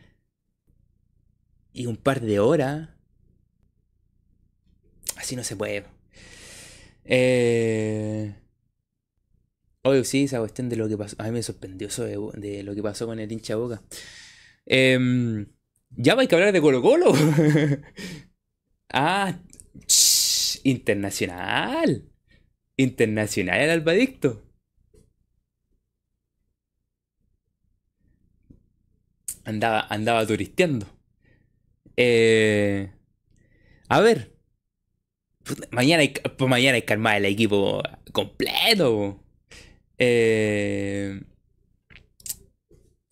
Y un par de horas. Así no se puede. Eh. Oye, sí, esa cuestión de lo que pasó. A mí me sorprendió eso de, lo que pasó con el hincha boca. Eh, ya hay que hablar de Colo Colo. ah, internacional. Internacional el albadicto. Andaba, andaba turisteando. Eh, a ver. Mañana hay, pues mañana hay que armar el equipo completo. Eh,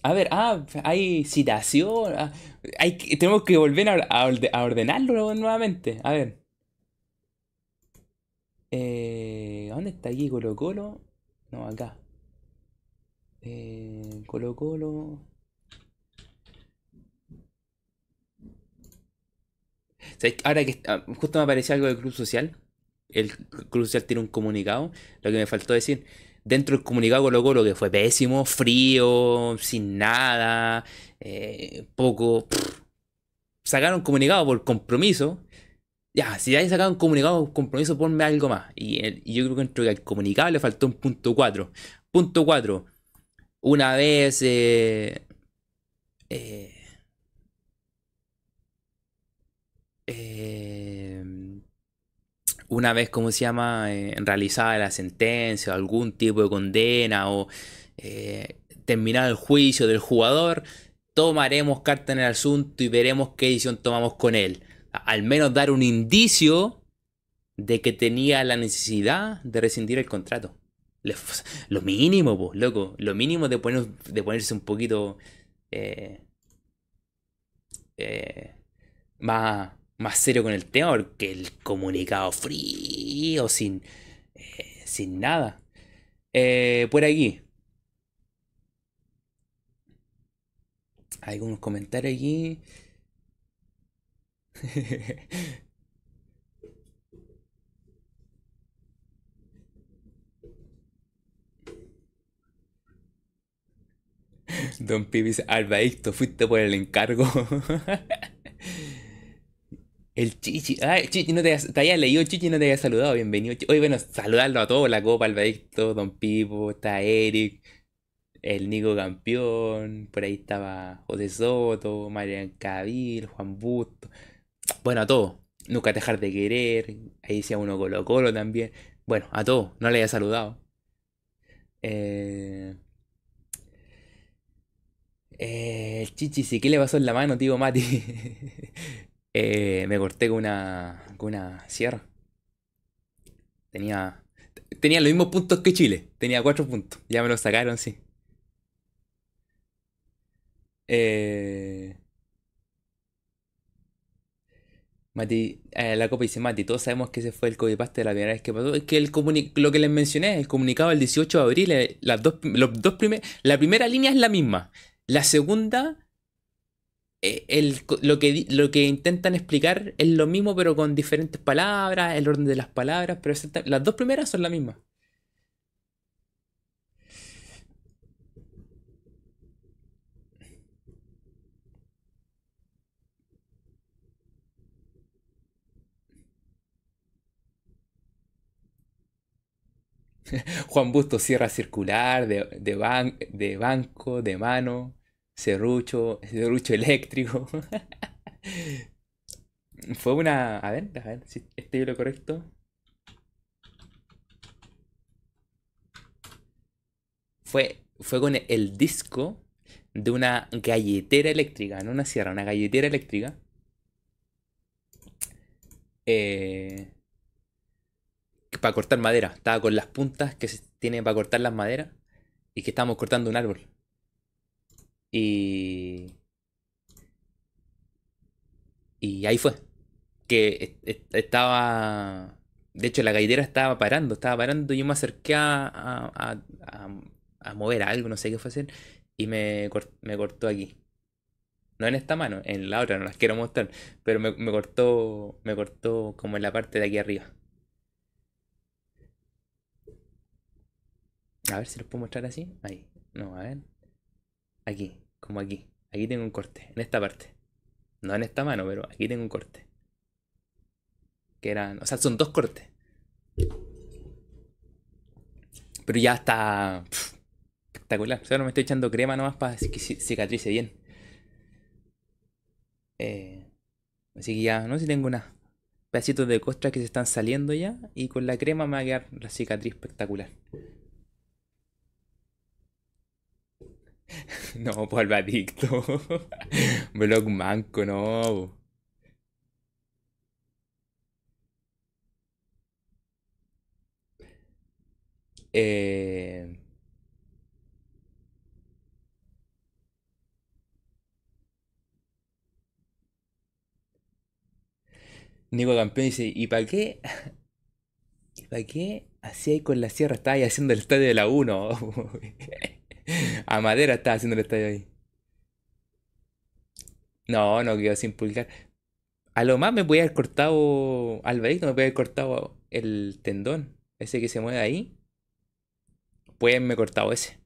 a ver, ah, hay citación. Ah, hay, tenemos que volver a ordenarlo nuevamente. A ver. Eh, ¿Dónde está aquí Colo Colo? No, acá. Eh, Colo Colo. Ahora que ah, justo me apareció algo del Club Social. El Club Social tiene un comunicado. Lo que me faltó decir. Dentro del comunicado Colo Colo, que fue pésimo, frío, sin nada, eh, poco. sacaron comunicado por compromiso ya, si hay sacado un comunicado compromiso, ponme algo más. Y, yo creo que dentro del comunicado le faltó un punto 4. Punto 4. Una vez... eh, eh, eh, una vez, ¿cómo se llama? Eh, realizada la sentencia o algún tipo de condena o eh, terminado el juicio del jugador, tomaremos carta en el asunto y veremos qué decisión tomamos con él. Al menos dar un indicio de que tenía la necesidad de rescindir el contrato. Lo mínimo, pues, loco. Lo mínimo de, poner- de ponerse un poquito eh, eh, más, más serio con el tema, porque el comunicado frío, sin, eh, sin nada. Eh, por aquí, hay algunos comentarios aquí. Don Pipi dice, Albaicto, fuiste por el encargo. El Chichi, Chichi, no te, te había leído Chichi no te había saludado, bienvenido. Oye, bueno, saludarlo a todos, la Copa, Albaicto, Don Pipo, está Eric, el Nico Campeón, por ahí estaba José Soto, Marian Cabil, Juan Busto, bueno, a todos, nunca dejar de querer, ahí decía uno Colo Colo también, bueno, a todos, no le había saludado. Eh, eh, el Chichi, sí, ¿qué le pasó en la mano, tío Mati? Eh, me corté con una, con una sierra. Tenía, tenía los mismos puntos que Chile. Tenía cuatro puntos. Ya me los sacaron, sí. Eh, Mati, eh, la copa dice Mati, todos sabemos que ese fue el copy-paste de la primera vez que pasó. Es que el lo que les mencioné, el comunicado del 18 de abril, eh, las dos, los dos primer- la primera línea es la misma. La segunda, eh, el, lo que, lo que intentan explicar es lo mismo, pero con diferentes palabras, el orden de las palabras, pero las dos primeras son la misma. Juan Busto Sierra Circular, de, de, ban- de banco, de mano, serrucho, serrucho eléctrico. Fue una. A ver, a ver si estoy lo correcto. Fue, fue con el disco de una galletera eléctrica, no una sierra, una galletera eléctrica. Eh, para cortar madera. Estaba con las puntas que se tiene para cortar las maderas. Y que estábamos cortando un árbol. Y. Y ahí fue. Que est- est- estaba. De hecho, la galletera estaba parando, estaba parando. Yo me acerqué a, a, a- mover algo, no sé qué fue hacer. Y me, me cortó aquí. No en esta mano, en la otra, no las quiero mostrar. Pero me, me cortó. Me cortó como en la parte de aquí arriba. A ver si los puedo mostrar así. Ahí. No, a ver. Aquí, como aquí. Aquí tengo un corte, en esta parte. No en esta mano, pero aquí tengo un corte. Que eran, o sea, son dos cortes. Pero ya está espectacular. Solo me estoy echando crema nomás para que ci- cicatrice bien. Eh, así que ya, no sé si tengo unos pedacitos de costra que se están saliendo ya. Y con la crema me va a quedar la cicatriz espectacular. No, pues adicto. Blog manco, no. Eh, Nico Campeón dice, ¿y para qué? ¿Y para qué hacía con la sierra? Estaba ahí haciendo el estadio de la 1. A Madera estaba haciendo el estadio ahí. No, no quedó sin pulgar. A lo más me podía haber cortado, Alvarito me podía haber cortado el tendón, ese que se mueve ahí. Puede haberme cortado ese,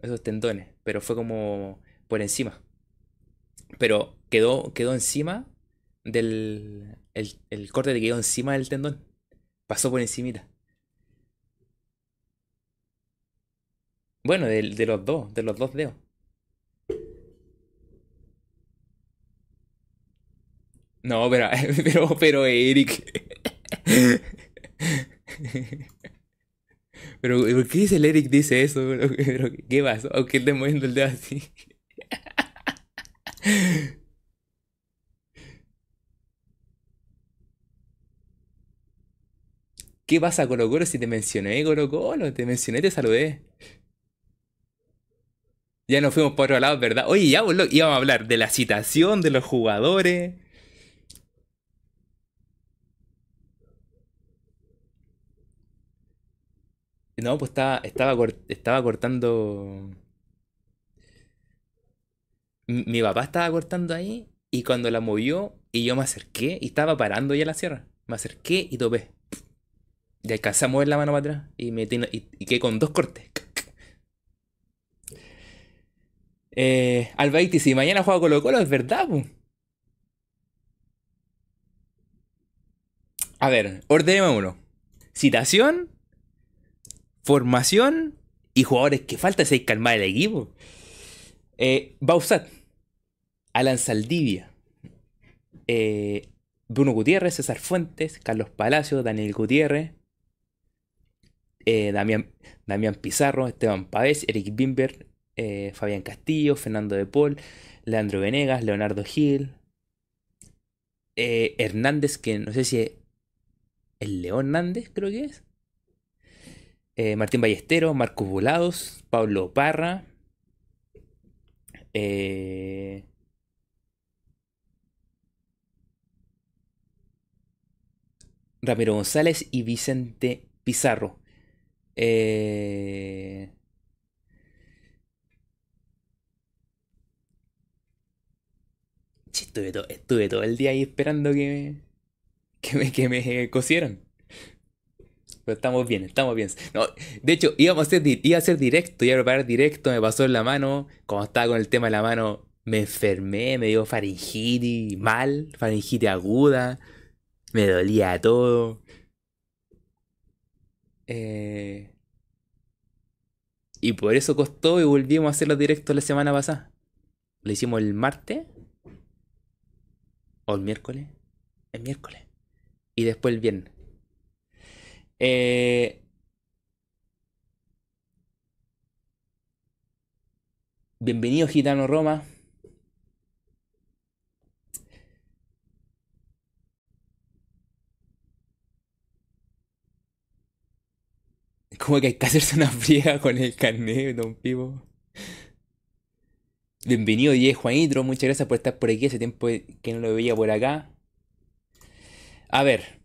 esos tendones, pero fue como por encima. Pero quedó, quedó encima del, el, el corte que quedó encima del tendón. Pasó por encimita. Bueno, de, de los dos, de los dos dedos. No, pero, pero, pero Eric. Pero, ¿por qué dice el Eric dice eso? ¿Qué pasó? Aunque él esté moviendo el dedo así. ¿Qué pasa, Colo Colo? Si te mencioné, Colo Colo, te mencioné, te saludé. Ya nos fuimos por otro lado, ¿verdad? Oye, ya boludo, íbamos a hablar de la citación, de los jugadores. No, pues estaba, estaba, estaba cortando. Mi papá estaba cortando ahí y cuando la movió y yo me acerqué y estaba parando ya la sierra. Me acerqué y topé. Y alcancé a mover la mano para atrás y, me y, y quedé con dos cortes. Eh, Albaiti, si mañana juega Colo Colo, es verdad. A ver, ordenemos uno. Citación, formación y jugadores que falta que calmar el equipo. Eh, Bausat, Alan Saldivia, eh, Bruno Gutiérrez, César Fuentes, Carlos Palacio, Daniel Gutiérrez, eh, Damián, Pizarro, Esteban Pavés, Eric Bimber, eh, Fabián Castillo, Fernando de Paul, Leandro Venegas, Leonardo Gil, eh, Hernández, que no sé si es el León Hernández, creo que es. eh, Martín Ballesteros, Marcos Volados, Pablo Parra, Ramiro González y Vicente Pizarro. Eh, estuve, estuve todo el día ahí esperando que me, que me, que me. Pero estamos bien, estamos bien. No, de hecho, íbamos a hacer, iba a hacer directo, iba a preparar directo, me pasó en la mano. Como estaba con el tema de la mano, me enfermé, me dio faringitis mal, faringitis aguda, me dolía todo. Eh, y por eso costó y volvimos a hacer los directos la semana pasada. Lo hicimos el martes o el miércoles. El miércoles. Y después el viernes. Eh, bienvenido Gitano Roma. Como que hay que hacerse una friega con el carnet, don Pipo. Bienvenido DJ Juanitro, muchas gracias por estar por aquí. Hace tiempo que no lo veía por acá. A ver,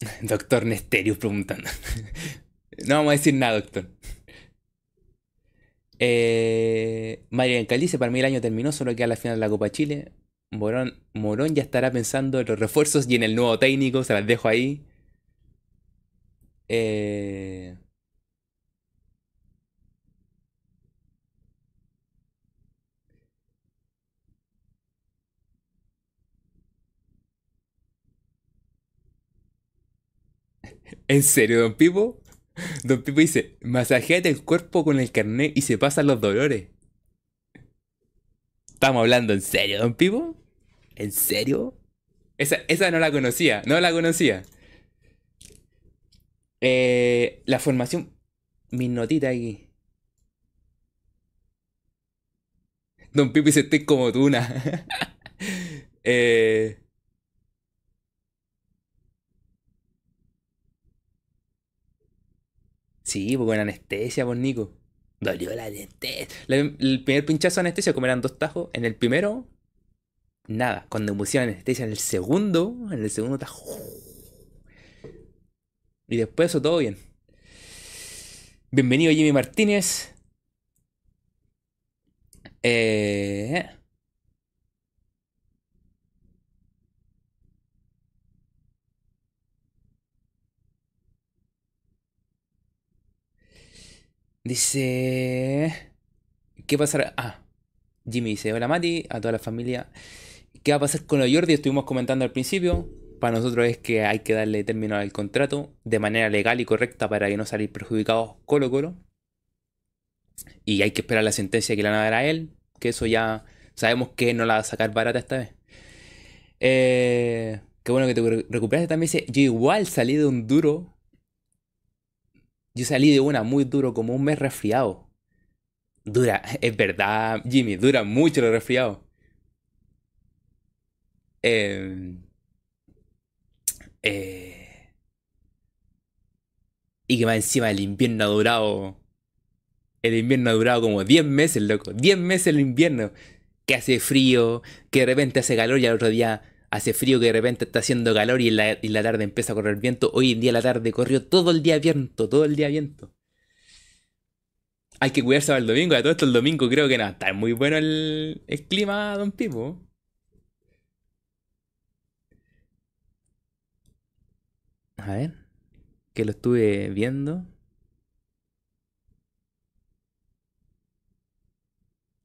doctor Nesterius preguntando. No vamos a decir nada, doctor. Eh, Mario Calice, para mí el año terminó, solo queda la final de la Copa Chile. Morón, Morón ya estará pensando en los refuerzos y en el nuevo técnico, se las dejo ahí. Eh, ¿En serio, don Pipo? Don Pipo dice, masajéate el cuerpo con el carnet y se pasan los dolores. ¿Estamos hablando en serio, don Pipo? ¿En serio? Esa, esa no la conocía, no la conocía. Eh, la formación, mis notitas aquí. Don Pipo dice, estoy como tuna. Eh, sí, pues con anestesia, pues Nico. Dolió la anestesia. El primer pinchazo de anestesia, como eran dos tajos, en el primero, nada. Cuando pusieron anestesia en el segundo, en el segundo tajo. Y después eso todo bien. Bienvenido Jimmy Martínez. Eh, dice... ¿Qué pasará? Ah, Jimmy dice, hola Mati, a toda la familia. ¿Qué va a pasar con los Jordi? Estuvimos comentando al principio. para nosotros es que hay que darle término al contrato de manera legal y correcta para que no salir perjudicados Colo Colo. Y hay que esperar la sentencia que le van a dar a él, que eso ya sabemos que no la va a sacar barata esta vez. Eh, qué bueno que te recuperaste también. Dice, yo igual salí de un duro. Yo salí de una muy duro, como un mes resfriado. Dura, es verdad, Jimmy, dura mucho los resfriados. Eh, eh, y que más encima el invierno ha durado. El invierno ha durado como 10 meses, loco. 10 meses el invierno. Que hace frío, que de repente hace calor y al otro día hace frío, que de repente está haciendo calor y en la, tarde empieza a correr viento. Hoy en día la tarde corrió todo el día viento, todo el día viento. Hay que cuidarse para el domingo. A todo esto el domingo creo que nada, está muy bueno el, el clima, don Pipo. A ver, que lo estuve viendo.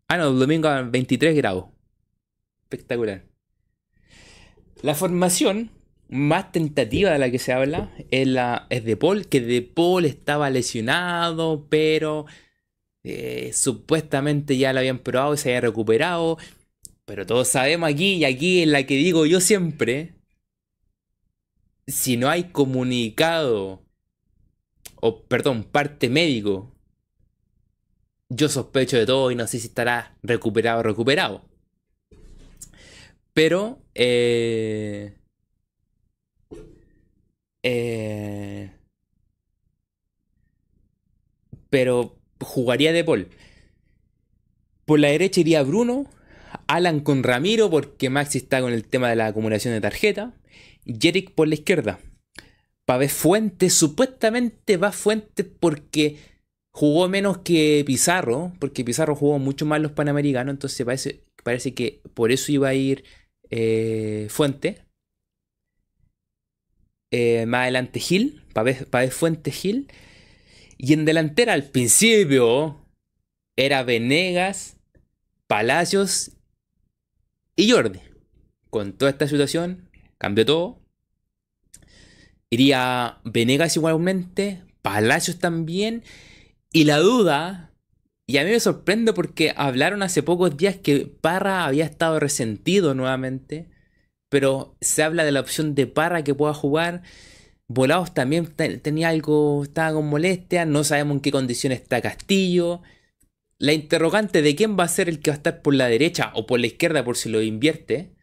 Ah, no, el domingo a 23 grados. Espectacular. La formación más tentativa de la que se habla es, de Paul, que de Paul estaba lesionado, pero eh, supuestamente ya lo habían probado y se había recuperado. Pero todos sabemos aquí, y aquí es la que digo yo siempre, si no hay comunicado, o perdón, parte médico, yo sospecho de todo y no sé si estará recuperado o recuperado. Pero, eh, eh, pero jugaría de Paul. Por la derecha iría Bruno, Alan con Ramiro, porque Maxi está con el tema de la acumulación de tarjeta. Jerick por la izquierda. Pave Fuentes, supuestamente va Fuentes porque jugó menos que Pizarro, porque Pizarro jugó mucho más los Panamericanos, entonces parece, parece que por eso iba a ir eh, Fuente. Eh, más adelante Gil, Pave, Fuentes Gil. Y en delantera al principio era Venegas, Palacios y Jordi. Con toda esta situación cambió todo. Iría Venegas igualmente, Palacios también. Y la duda, y a mí me sorprende porque hablaron hace pocos días que Parra había estado resentido nuevamente. Pero se habla de la opción de Parra que pueda jugar. Volados también tenía algo, estaba con molestia. No sabemos en qué condiciones está Castillo. La interrogante de quién va a ser el que va a estar por la derecha o por la izquierda por si lo invierte.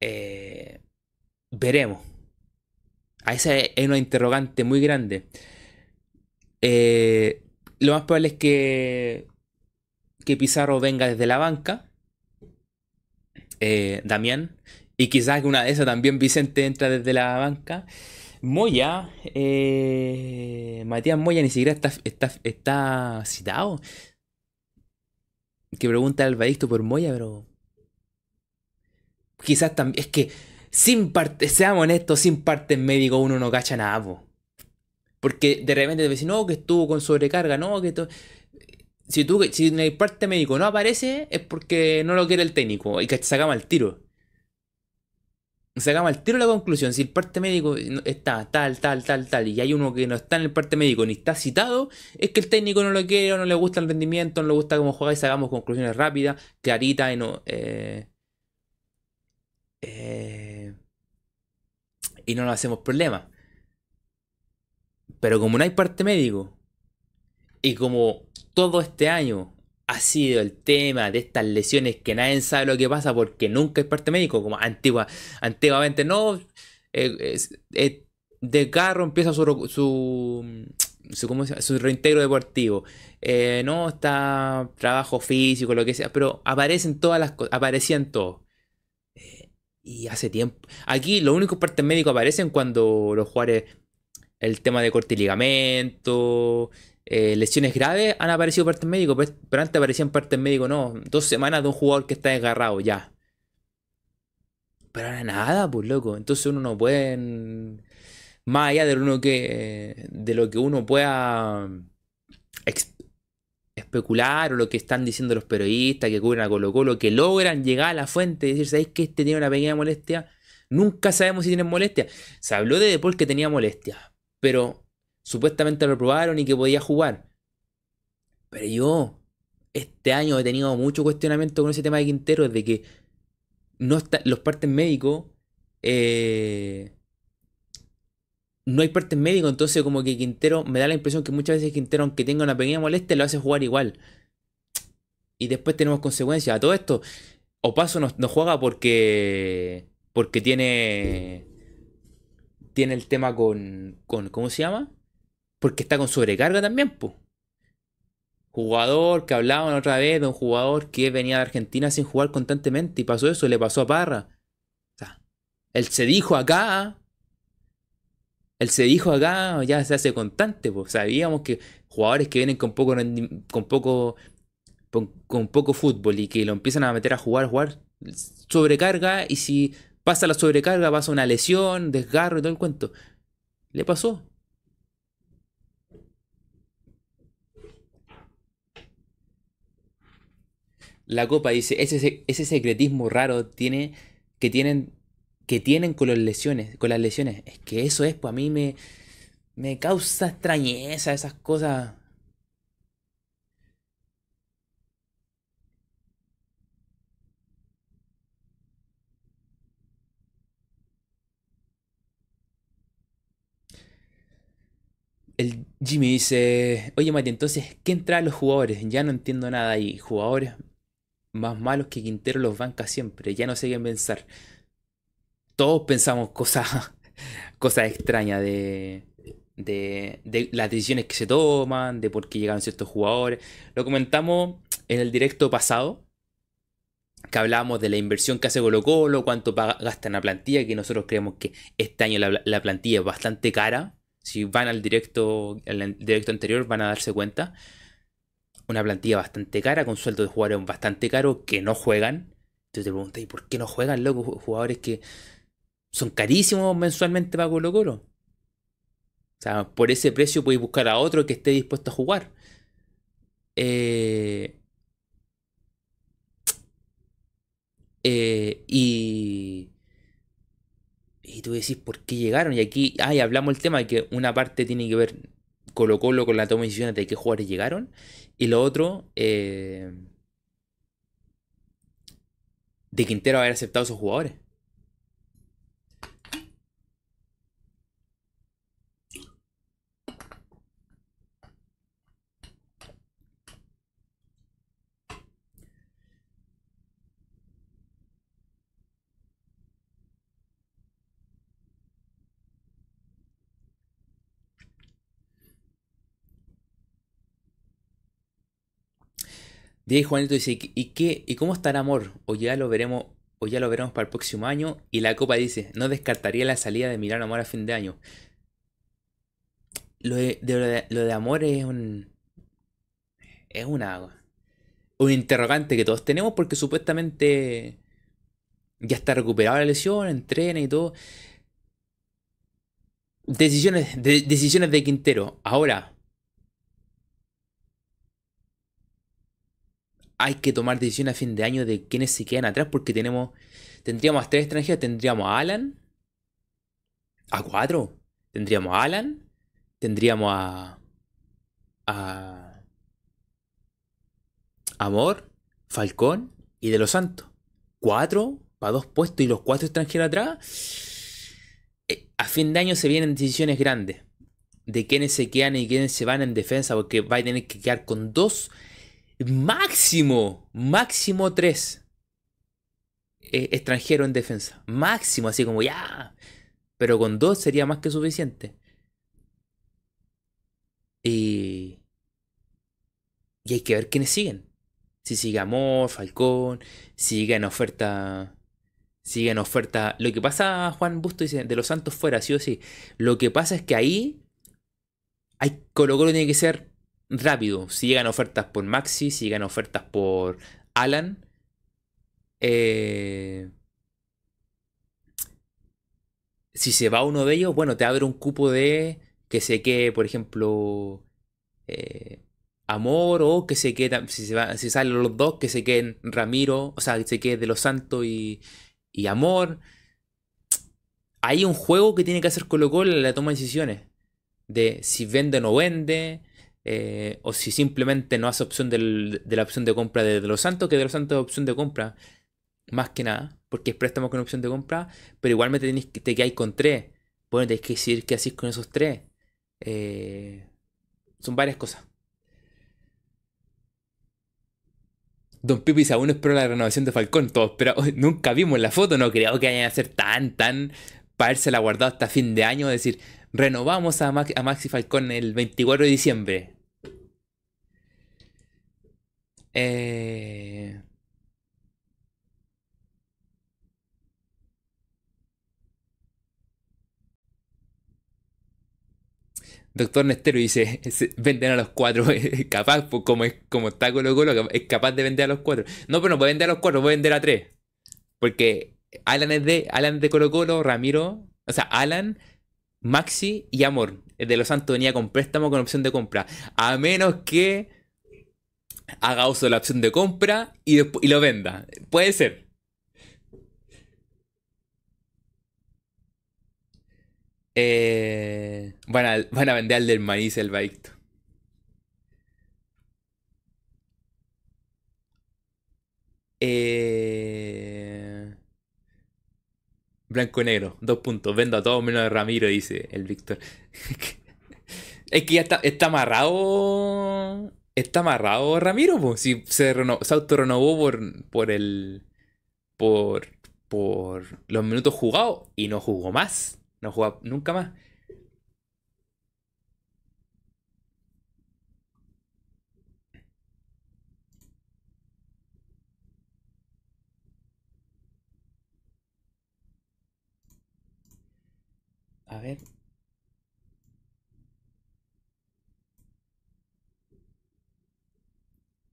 Eh, veremos. A esa es una interrogante muy grande. Eh, lo más probable es que, que Pizarro venga desde la banca. Eh, Damián. Y quizás una de esas también Vicente entra desde la banca. Moya, eh, Matías Moya ni siquiera está, está, está citado. Que pregunta al Badicto por Moya, pero. Quizás también. Es que sin parte, seamos honestos, sin parte médico uno no cacha nada, Porque de repente te dicen, no, que estuvo con sobrecarga, no, que esto... Si, tú, si en el parte médico no aparece, es porque no lo quiere el técnico y que sacamos el tiro. Sacamos el tiro la conclusión. Si el parte médico está tal, tal, tal, tal, y hay uno que no está en el parte médico ni está citado, es que el técnico no lo quiere, o no le gusta el rendimiento, no le gusta cómo juega y sacamos conclusiones rápidas, claritas y no. Eh, eh, y no nos hacemos problemas. Pero como no hay parte médico, y como todo este año ha sido el tema de estas lesiones que nadie sabe lo que pasa porque nunca hay parte médico, como antigua, antiguamente no, eh, de carro empieza su, su, su, su reintegro deportivo, eh, no está trabajo físico, lo que sea, pero aparecen todas las cosas, aparecían todos. Y hace tiempo. Aquí los únicos partes médicos aparecen cuando los jugadores. El tema de corte y ligamento. Eh, lesiones graves han aparecido partes médicos. Pero, antes aparecían partes médicos, no. Dos semanas de un jugador que está desgarrado, ya. Pero ahora nada, pues loco. Entonces uno no puede. Más allá de lo que. De lo que uno pueda especular o lo que están diciendo los periodistas que cubren a Colo Colo, que logran llegar a la fuente y decir, ¿sabéis que este tiene una pequeña molestia? Nunca sabemos si tienen molestia. Se habló de Depol que tenía molestia, pero supuestamente lo probaron y que podía jugar. Pero yo, este año he tenido mucho cuestionamiento con ese tema de Quintero, de que no está, los partes médicos, eh, no hay partes médicos, entonces como que Quintero, me da la impresión que muchas veces Quintero, aunque tenga una pequeña molestia, lo hace jugar igual. Y después tenemos consecuencias. A todo esto, Opaso no, no juega porque, porque tiene, tiene el tema con, con, ¿cómo se llama? Porque está con sobrecarga también, pues. Jugador que hablaban otra vez de un jugador que venía de Argentina sin jugar constantemente y pasó eso, le pasó a Parra. O sea, él se dijo acá, él se dijo acá, ya se hace constante, pues sabíamos que jugadores que vienen con poco con poco con, poco fútbol y que lo empiezan a meter a jugar, jugar, sobrecarga y si pasa la sobrecarga pasa una lesión, desgarro y todo el cuento. Le pasó. La copa dice, ese, ese secretismo raro tiene, que tienen que tienen con las lesiones, con las lesiones. Es que eso es, pues a mí me, me causa extrañeza esas cosas. El Jimmy dice, oye Mati, entonces, ¿qué entra los jugadores? Ya no entiendo nada ahí. Jugadores más malos que Quintero los banca siempre. Ya no sé qué pensar. Todos pensamos cosas, cosas extrañas de, de, de, las decisiones que se toman, de por qué llegaron ciertos jugadores. Lo comentamos en el directo pasado, que hablábamos de la inversión que hace Colo Colo, cuánto gasta en la plantilla, que nosotros creemos que este año la, la plantilla es bastante cara si van al directo, al directo anterior van a darse cuenta. Una plantilla bastante cara, con sueldos de jugadores bastante caros que no juegan. Entonces te preguntas, ¿y por qué no juegan, loco? Jugadores que son carísimos mensualmente para Colo Colo. O sea, por ese precio podéis buscar a otro que esté dispuesto a jugar. Eh, eh, y y tú decís, ¿por qué llegaron? Y aquí, ay, hablamos el tema de que una parte tiene que ver Colo Colo con la toma de decisiones de qué jugadores llegaron. Y lo otro, eh, de Quintero haber aceptado a esos jugadores. Diego Juanito dice, ¿y qué? ¿Y cómo está el amor? O ya lo veremos, o ya lo veremos para el próximo año. Y la copa dice, no descartaría la salida de Milán Amor a fin de año. Lo de, lo de, amor es un. Es una. Un interrogante que todos tenemos porque supuestamente ya está recuperada la lesión, entrena y todo. Decisiones de, decisiones de Quintero. Ahora, hay que tomar decisiones a fin de año de quiénes se quedan atrás porque tenemos tendríamos a tres extranjeros, tendríamos a Alan, a cuatro, tendríamos a Alan, tendríamos a a Amor, Falcón y De los Santos. Cuatro para dos puestos y los cuatro extranjeros atrás. Eh, a fin de año se vienen decisiones grandes de quiénes se quedan y quiénes se van en defensa porque va a tener que quedar con dos máximo, máximo tres eh, extranjeros en defensa. Máximo, así como ya. Pero con dos sería más que suficiente. Y, y hay que ver quiénes siguen. Si sigue Amor, Falcón, sigue en oferta. Sigue en oferta. Lo que pasa, Juan Busto dice, de los Santos fuera, sí o sí. Lo que pasa es que ahí. Hay, Colo Colo tiene que ser rápido. Si llegan ofertas por Maxi, si llegan ofertas por Alan. Eh, si se va uno de ellos, bueno, te abre un cupo de que se quede, por ejemplo, eh, Amor o que se quede, si, se va, si salen los dos, que se queden Ramiro, o sea, que se quede de los Santos y, y Amor. hay un juego que tiene que hacer Colo Colo en la toma de decisiones. De si vende o no vende. Eh, o si simplemente no hace opción de la opción de compra de, los Santos, que de los Santos es opción de compra. Más que nada. Porque es préstamo con opción de compra. Pero igualmente tenés te quedáis con tres. Bueno, tenés que decidir qué hacéis con esos tres. Eh, son varias cosas. Don Pipi dice, aún espero la renovación de Falcón. Todos, pero nunca vimos la foto. No creo que vayan a ser tan, tan para la guardado hasta fin de año. Decir, renovamos a, a Maxi Falcón el 24 de diciembre. Eh... Doctor Nestero dice, venden a los cuatro, capaz, pues, como, es, como está Colo Colo, es capaz de vender a los cuatro. No, pero no puede vender a los cuatro, puede vender a tres. Porque Alan es de, Alan de Colo Colo, Ramiro, o sea, Alan, Maxi y Amor. De los Santos venía con préstamo con opción de compra. A menos que haga uso de la opción de compra y, y lo venda. Puede ser. Eh, van, a, van a vender al del maíz el Baicto. Eh, blanco y negro, dos puntos. Vendo a todos menos a Ramiro, dice el Víctor. Es que ya está, está amarrado. Está amarrado Ramiro, pues. Si se, reno- se autorrenovó por, por el. Por, por los minutos jugados y no jugó más. No jugó nunca más. A ver.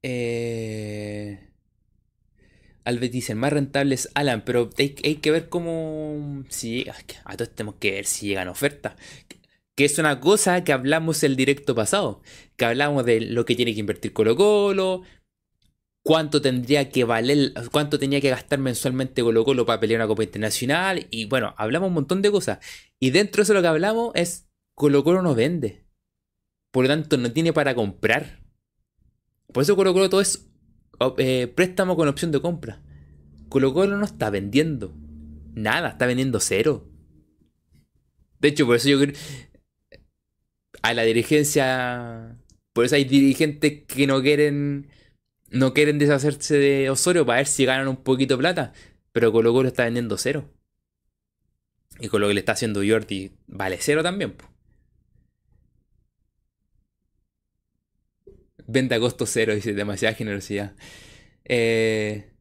Eh... Alves dice, más rentable es Alan, pero hay, que ver cómo... Si llega, a todos tenemos que ver si llegan ofertas. Que es una cosa que hablamos el directo pasado. Que hablamos de lo que tiene que invertir Colo Colo, cuánto tendría que valer, cuánto tenía que gastar mensualmente Colo Colo para pelear una Copa Internacional. Y bueno, hablamos un montón de cosas. Y dentro de eso lo que hablamos es, Colo Colo no vende. Por lo tanto, no tiene para comprar. Por eso Colo Colo todo es eh, préstamo con opción de compra. Colo Colo no está vendiendo nada, está vendiendo cero. De hecho, por eso yo creo a la dirigencia, por eso hay dirigentes que no quieren no quieren deshacerse de Osorio para ver si ganan un poquito de plata, pero Colo Colo está vendiendo cero. Y con lo que le está haciendo Jordi vale cero también. po. Venta a costo cero, dice, demasiada generosidad. Eh,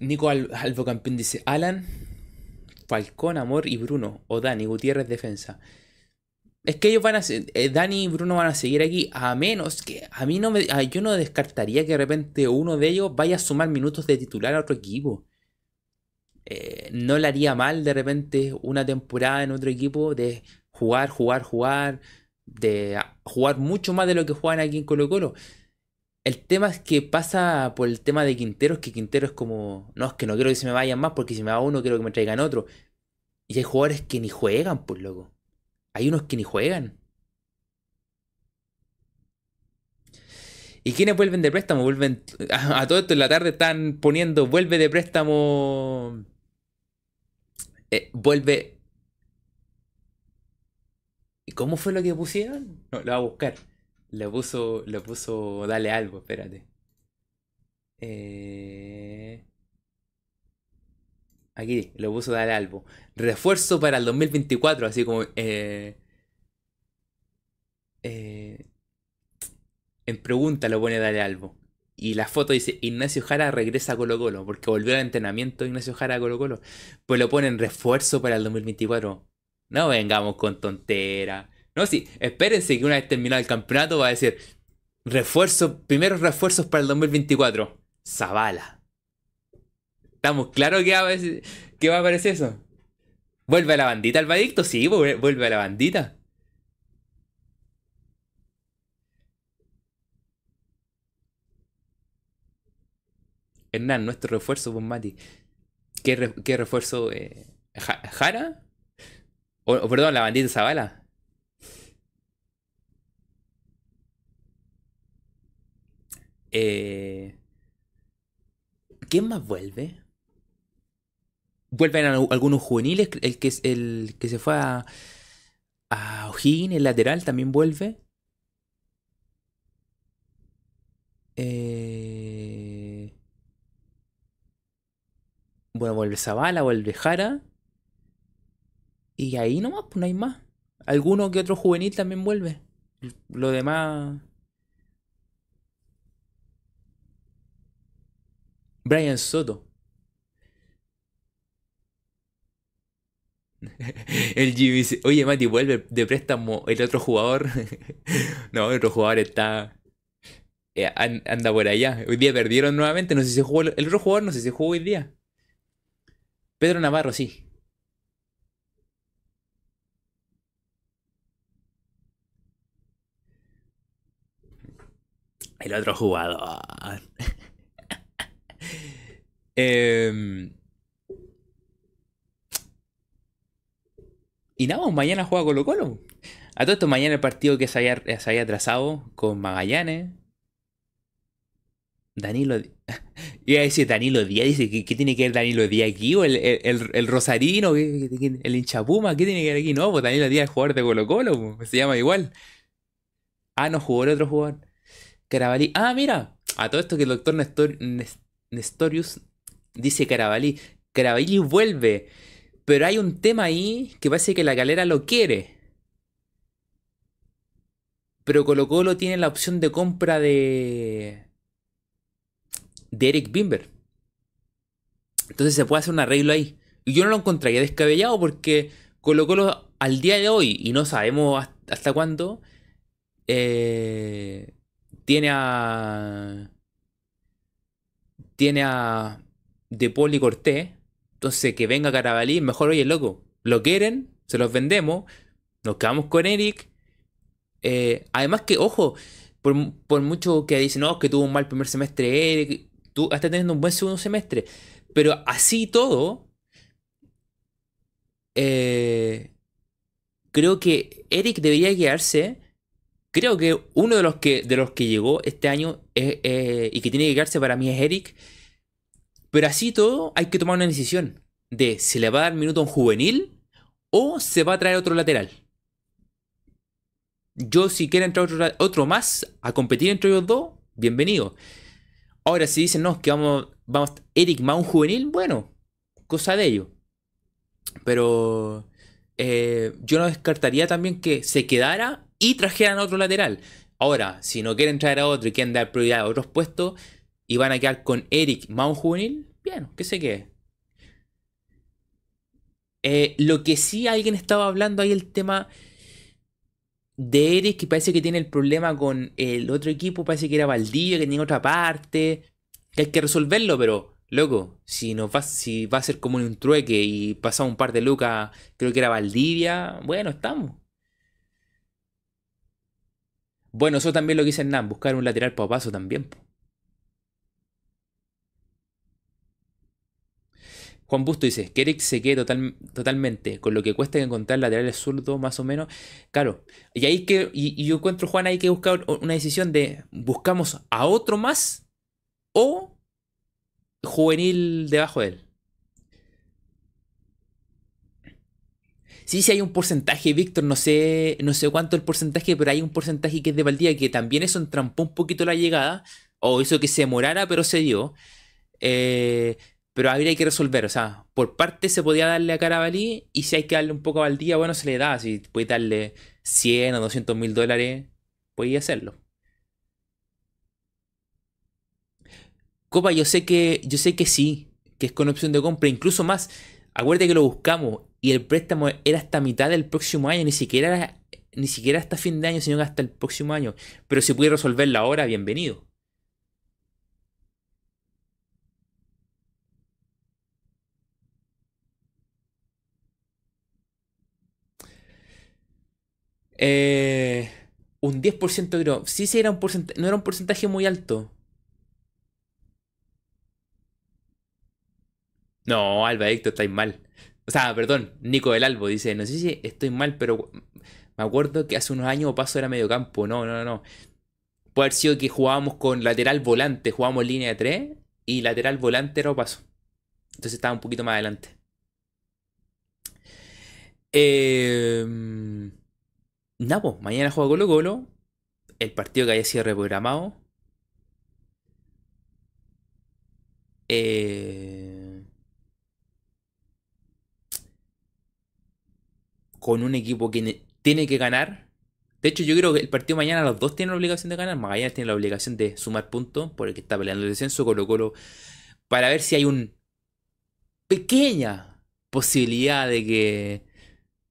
Nico Al- Albo Campeón dice, Alan, Falcón, Amor y Bruno, o Dani, Gutiérrez, defensa. Es que ellos van a eh, Dani y Bruno van a seguir aquí, a menos que a mí no me, yo no descartaría que de repente uno de ellos vaya a sumar minutos de titular a otro equipo. Eh, no le haría mal de repente una temporada en otro equipo de jugar, jugar, jugar, de jugar mucho más de lo que juegan aquí en Colo Colo. El tema es que pasa por el tema de Quintero, es que Quintero es como, no, es que no quiero que se me vayan más porque si me va uno quiero que me traigan otro. Y hay jugadores que ni juegan, pues loco. Hay unos que ni juegan. ¿Y quiénes vuelven de préstamo? Vuelven a, todo esto en la tarde están poniendo vuelve de préstamo. eh, vuelve. ¿Y cómo fue lo que pusieron? No, lo voy a buscar. Le puso, le puso, dale algo, espérate. Eh, aquí, le puso dale algo. Refuerzo para el 2024, así como eh, eh, en pregunta lo pone dale algo. Y la foto dice Ignacio Jara regresa a Colo Colo, porque volvió al entrenamiento Ignacio Jara a Colo Colo. Pues lo ponen refuerzo para el 2024. No vengamos con tontera. No, sí, espérense que una vez terminado el campeonato va a decir refuerzo, primeros refuerzos para el 2024. Zavala. ¿Estamos claros que va a aparecer, que va a eso? ¿Vuelve a la bandita el Vadicto? Sí, vu- vuelve a la bandita. Hernán, nuestro refuerzo, pues Mati. ¿Qué, re- qué refuerzo? eh, Ja- ¿Jara? O, perdón, la bandita Zavala. Eh, ¿Quién más vuelve? Vuelven algunos juveniles. El que, es- el que se fue a, a O'Higgins, el lateral, también vuelve. Eh, bueno, vuelve Zavala, vuelve Jara. Y ahí nomás, pues no hay más. Alguno que otro juvenil también vuelve. Lo demás. Brian Soto. El Jimmy oye Mati, vuelve de préstamo el otro jugador. No, el otro jugador está. eh, an- anda por allá. Hoy día perdieron nuevamente. No sé si jugó. El otro jugador no sé si jugó hoy día. Pedro Navarro, sí. El otro jugador. Em, y nada, mañana juega Colo Colo. A todo esto, mañana el partido que se había, se había con Magallanes. Danilo. Di- Iba a decir Danilo Díaz. Dice, ¿qué, qué tiene que ver Danilo Díaz aquí? ¿O el, el, el- Rosarino? ¿Qué- qué- qué- ¿El hinchapuma? ¿Qué tiene que ver aquí? No, pues Danilo Díaz es jugador de Colo Colo. pues, Se llama igual. Ah, no jugó el otro jugador. Carabalí. Ah, mira. A todo esto que el doctor Nestor- Nes- Nestorius dice Carabalí. Carabalí vuelve. Pero hay un tema ahí que parece que la galera lo quiere. Pero Colo Colo tiene la opción de compra de. De Eric Bimber. Entonces se puede hacer un arreglo ahí. Y yo no lo encontraría descabellado porque Colo Colo al día de hoy, y no sabemos hasta, cuándo, eh, tiene a. tiene a De y Cortés. Entonces que venga Carabalí, mejor oye, loco, lo quieren, se los vendemos, nos quedamos con Eric. Eh, además que, ojo, por, por mucho que dicen, no, que tuvo un mal primer semestre Eric, tú estás teniendo un buen segundo semestre. Pero así todo, eh, creo que Eric debería quedarse. Creo que uno de los que, de los que llegó este año eh, y que tiene que quedarse para mí es Eric. Pero así todo, hay que tomar una decisión de si le va a dar minuto a un juvenil o se va a traer otro lateral. Yo, si quiere entrar otro, otro más a competir entre ellos dos, bienvenido. Ahora, si dicen no, que vamos, vamos, Eric más juvenil, bueno, cosa de ellos. Pero eh, yo no descartaría también que se quedara y trajeran otro lateral. Ahora, si no quieren traer a otro y quieren dar prioridad a otros puestos y van a quedar con Eric más un juvenil, bien, que se quede. Eh, lo que sí alguien estaba hablando ahí el tema de Eric, que parece que tiene el problema con el otro equipo, parece que era Valdivia, que tenía otra parte, que hay que resolverlo, pero loco, si nos va, si va a ser como un trueque y pasa un par de lucas, creo que era Valdivia, bueno, estamos. Bueno, eso también lo que dice Hernán, buscar un lateral para paso también. Juan Busto dice que Eric se quede total- totalmente con lo que cuesta encontrar laterales zurdos, más o menos. Claro, y ahí que, y, yo encuentro, Juan, hay que buscar una decisión de buscamos a otro más o juvenil debajo de él. Sí, sí hay un porcentaje, Víctor, no sé, no sé cuánto el porcentaje, pero hay un porcentaje que es de Valdivia que también eso entrampó un poquito la llegada, o hizo que se demorara, pero se dio. Eh, pero habría que resolver, o sea, por parte se podía darle a Carabalí, y si hay que darle un poco a Valdivia, bueno, se le da, si puede darle 100 o 200 mil dólares, podía hacerlo. Copa, yo sé que, yo sé que sí, que es con opción de compra, incluso más. Acuérdate que lo buscamos y el préstamo era hasta mitad del próximo año, ni siquiera era- ni siquiera hasta fin de año, sino hasta el próximo año. Pero si puede resolverlo ahora, bienvenido. Eh, un 10% creo. Sí, sí, era un porcentaje, no era un porcentaje muy alto. No, Alba Héctor, estáis mal. O sea, perdón, Nico del Albo dice, no sé si estoy mal, pero me acuerdo que hace unos años Paso era medio campo. No, no, no. Puede haber sido que jugábamos con lateral volante, jugábamos línea de 3 y lateral volante era Paso. Entonces estaba un poquito más adelante. Eh, Napo, mañana juega Colo Colo. El partido que haya sido reprogramado. Eh, con un equipo que tiene que ganar. De hecho, yo creo que el partido mañana los dos tienen la obligación de ganar. Magallanes tiene la obligación de sumar puntos por el que está peleando el descenso. Colo Colo. Para ver si hay una pequeña posibilidad de que.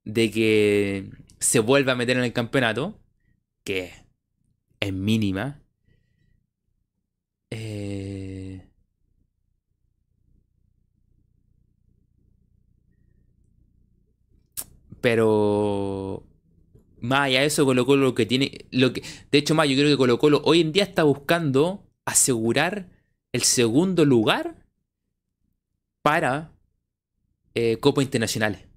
de que se vuelva a meter en el campeonato. Que es mínima. Eh, pero más allá de eso, Colo Colo lo que tiene. Lo que, de hecho, más, yo creo que Colo Colo hoy en día está buscando asegurar el segundo lugar para eh, Copa Internacionales.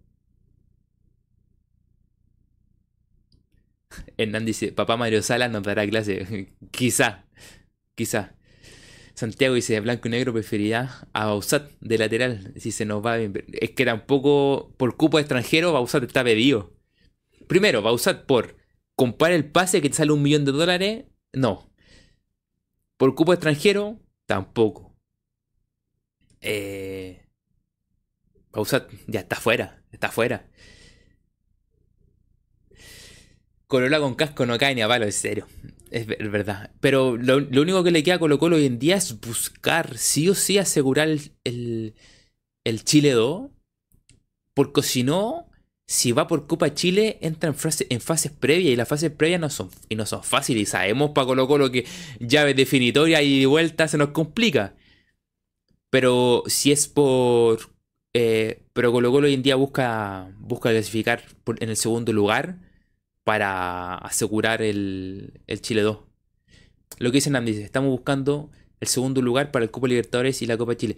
Hernán dice, papá Mario Salas nos dará clase. quizá, quizá. Santiago dice, blanco y negro preferirá a Bausat de lateral, si se nos va bien. Es que tampoco, por cupo extranjero, Bausat está pedido. Primero, Bausat por comprar el pase que te sale un millón de dólares, no. Por cupo extranjero, tampoco. Eh, Bausat ya está fuera, está fuera. Corola con casco no cae ni a palo, es serio. Es verdad. Pero lo, único que le queda a Colo Colo hoy en día es buscar sí o sí asegurar el, el, Chile 2. Porque si no, si va por Copa Chile, entra en, en fases previas y las fases previas no son, y no son fáciles. Y sabemos para Colo Colo que llaves definitorias y vuelta se nos complica. Pero si es por... Eh, pero Colo Colo hoy en día busca, busca clasificar en el segundo lugar para asegurar el, Chile 2. Lo que dice Nam estamos buscando el segundo lugar para el Copa Libertadores y la Copa Chile.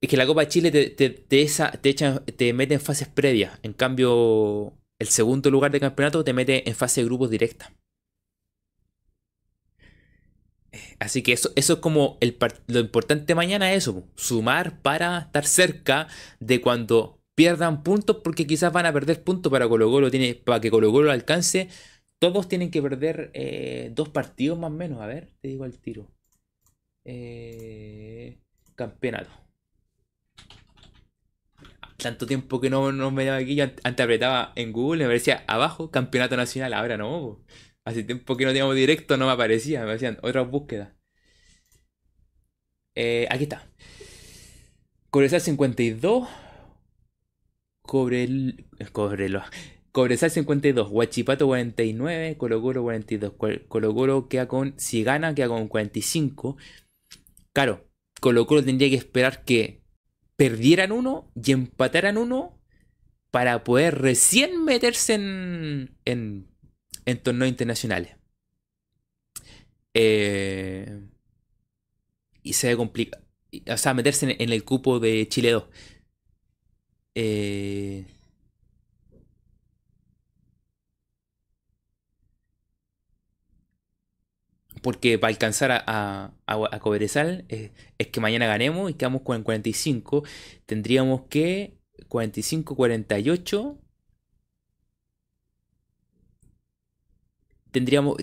Es que la Copa Chile te, te, te, te mete en fases previas. En cambio, el segundo lugar de campeonato te mete en fase de grupos directa. Así que eso, eso es como el, lo importante mañana, eso, sumar para estar cerca de cuando pierdan puntos porque quizás van a perder puntos para Colo Colo. Tiene, para que Colo Colo alcance, todos tienen que perder eh, dos partidos más o menos. A ver, te digo al tiro. Eh, campeonato. Tanto tiempo que no, no me daba aquí, yo antes apretaba en Google, me aparecía abajo, campeonato nacional, ahora no. Hace tiempo que no teníamos directo, no me aparecía, me hacían otras búsquedas. Eh, aquí está. Cobresal 52. Cobre, Cobrelo. Cobresal 52, Huachipato 49, Colo Colo 42. Colo Colo queda con, si gana, queda con 45. Claro, Colo Colo tendría que esperar que perdieran uno y empataran uno para poder recién meterse en, en, en torneos internacionales. Eh, y se ve complicado. O sea, meterse en, en el cupo de Chile 2. Eh, porque para alcanzar a, a, a Cobresal eh, es que mañana ganemos y quedamos con 45. Tendríamos que 45, 48. Tendríamos,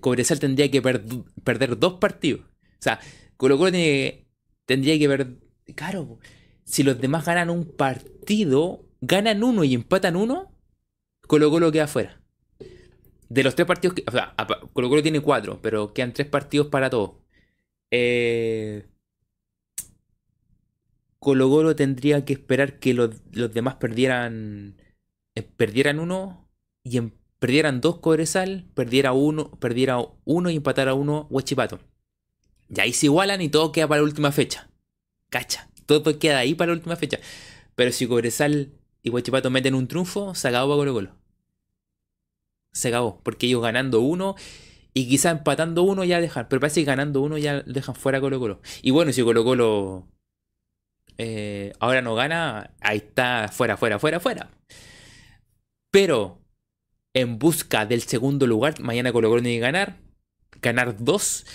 Cobresal tendría que perder dos partidos. O sea, Colo tendría que perder. Claro, si los demás ganan un partido, ganan uno y empatan uno, Colo Colo queda afuera. De los tres partidos que. O sea, Colo Colo tiene cuatro, pero quedan tres partidos para todos. Eh, Colo Colo tendría que esperar que los, demás perdieran. Eh, perdieran uno y perdieran dos Cobresal, perdiera uno, perdiera uno y empatara uno Huachipato. Y ahí se igualan y todo queda para la última fecha. Cacha todo queda ahí para la última fecha. Pero si Cobresal y Huachipato meten un triunfo, se acabó para Colo Colo. Se acabó, porque ellos ganando uno y quizá empatando uno ya dejan. Pero parece que ganando uno ya dejan fuera Colo Colo. Y bueno, si Colo Colo eh, ahora no gana, ahí está, fuera, fuera, fuera, fuera. Pero en busca del segundo lugar, mañana Colo Colo tiene que ganar, ganar dos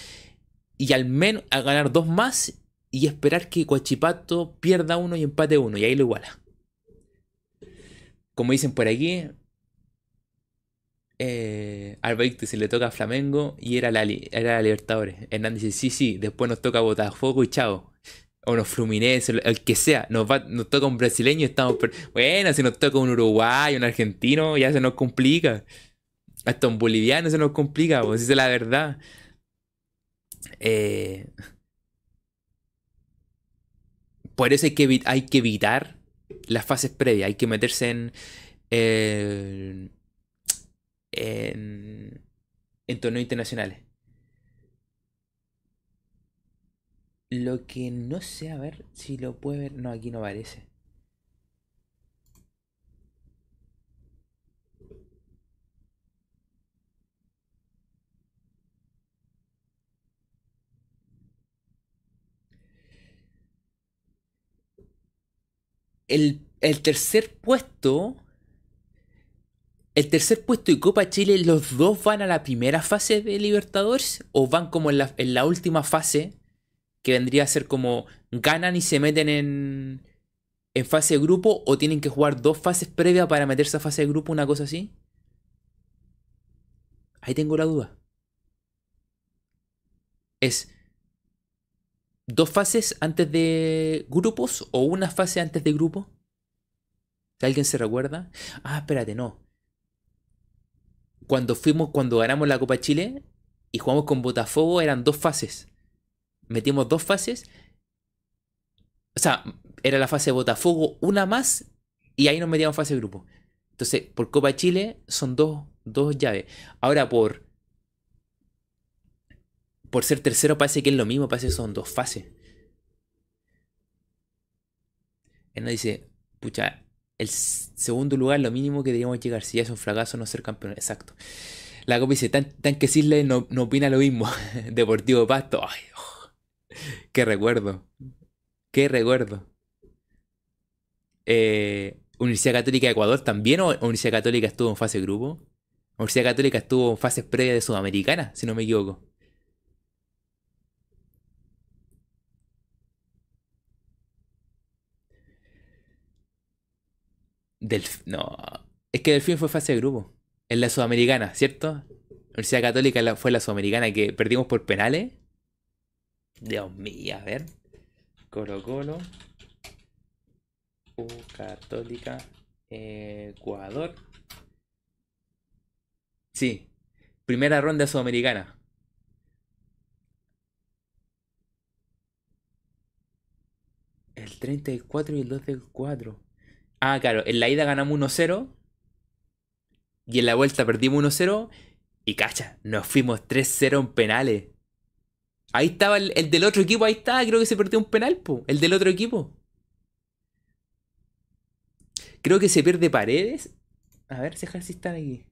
y al menos a ganar dos más y esperar que Coachipato pierda uno y empate uno y ahí lo iguala. Como dicen por aquí, eh, se le toca a Flamengo y era la, era la Libertadores. Hernández dice, sí, sí, después nos toca Botafogo y chao. O nos Fluminense, el que sea. Nos, va, nos toca un brasileño y estamos... Bueno, si nos toca un uruguayo, un argentino, ya se nos complica. Hasta un boliviano se nos complica, pues esa es la verdad. Eh, por eso hay que, hay que evitar las fases previas, hay que meterse en, en, en torneos internacionales. Lo que no sé, a ver si lo puede ver. No, aquí no aparece. El, el tercer puesto el tercer puesto y Copa Chile, ¿los dos van a la primera fase de Libertadores? ¿O van como en la, última fase? Que vendría a ser como ganan y se meten en, en fase de grupo o tienen que jugar dos fases previas para meterse a fase de grupo, una cosa así. Ahí tengo la duda. Es dos fases antes de grupos o una fase antes de grupo. Alguien se recuerda. Ah, espérate, no cuando fuimos, cuando ganamos la Copa Chile y jugamos con Botafogo, eran dos fases. Metimos dos fases. O sea, era la fase de Botafogo, una más, y ahí nos metíamos fase de grupo. Entonces, por Copa Chile son dos, dos llaves. Ahora, por. Por ser tercero, parece que es lo mismo, parece que son dos fases. Él dice, pucha, el segundo lugar, lo mínimo que deberíamos llegar. Si ya es un fracaso, no ser campeón. Exacto. La copa dice, tan, que Cisle no, no, opina lo mismo. Deportivo Pasto. Ay, oh, qué recuerdo. Qué recuerdo. Eh, Universidad Católica de Ecuador también o Universidad Católica estuvo en fase grupo. Universidad Católica estuvo en fases previas de Sudamericana, si no me equivoco. No. Es que Delfín fue fase de grupo. En la Sudamericana, ¿cierto? Universidad Católica fue la Sudamericana que perdimos por penales. Dios mío, a ver. Colo Colo. U Católica. Ecuador. Sí. Primera ronda sudamericana. El 34 y el 2 del 4. Ah, claro, en la ida ganamos 1-0 y en la vuelta perdimos 1-0 y cacha, nos fuimos 3-0 en penales. Ahí estaba el, del otro equipo, ahí estaba, creo que se perdió un penal, po, el del otro equipo. Creo que se pierde paredes. A ver si están aquí.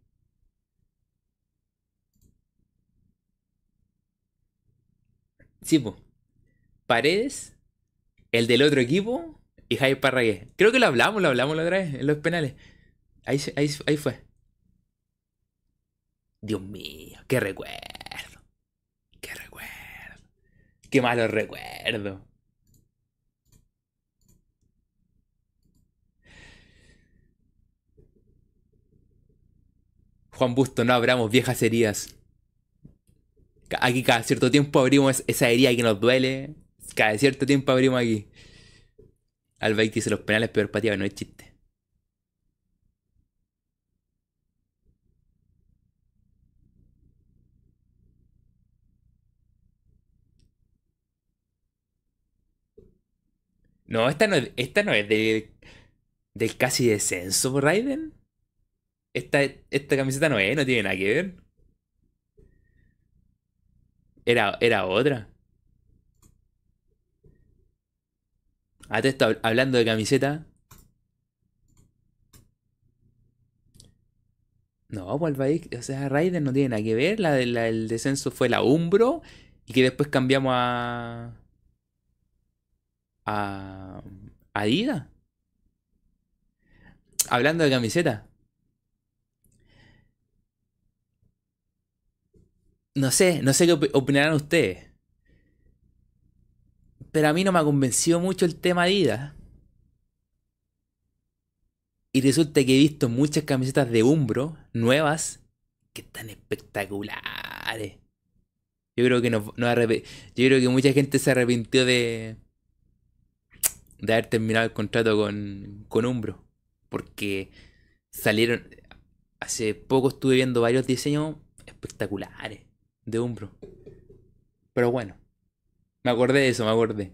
Sí, po. Paredes, el del otro equipo y Jaime Parragué. Creo que lo hablamos, lo hablamos la otra vez en los penales. Ahí, ahí, ahí fue. Dios mío, qué recuerdo. Qué recuerdo. Qué malo recuerdo. Juan Busto, no abramos viejas heridas. Aquí cada cierto tiempo abrimos esa herida que nos duele. Cada cierto tiempo abrimos aquí. Alba dice los penales peor pateados, no es chiste. No, esta no es, esta no es de, del casi descenso, Raiden. Esta, esta camiseta no es, no tiene nada que ver. Era, era otra. Te está hablando de camiseta. No, pues o sea, Raiden no tiene nada que ver. La, del descenso fue la Umbro. Y que después cambiamos a. a. ¿Adidas? Hablando de camiseta. No sé, no sé qué opinarán ustedes. Pero a mí no me ha convencido mucho el tema Adidas. Y resulta que he visto muchas camisetas de Umbro nuevas que están espectaculares. Yo creo que no, no yo creo que mucha gente se arrepintió de de haber terminado el contrato con, con Umbro. Porque salieron. Hace poco estuve viendo varios diseños espectaculares de Umbro. Pero bueno, me acordé de eso, me acordé.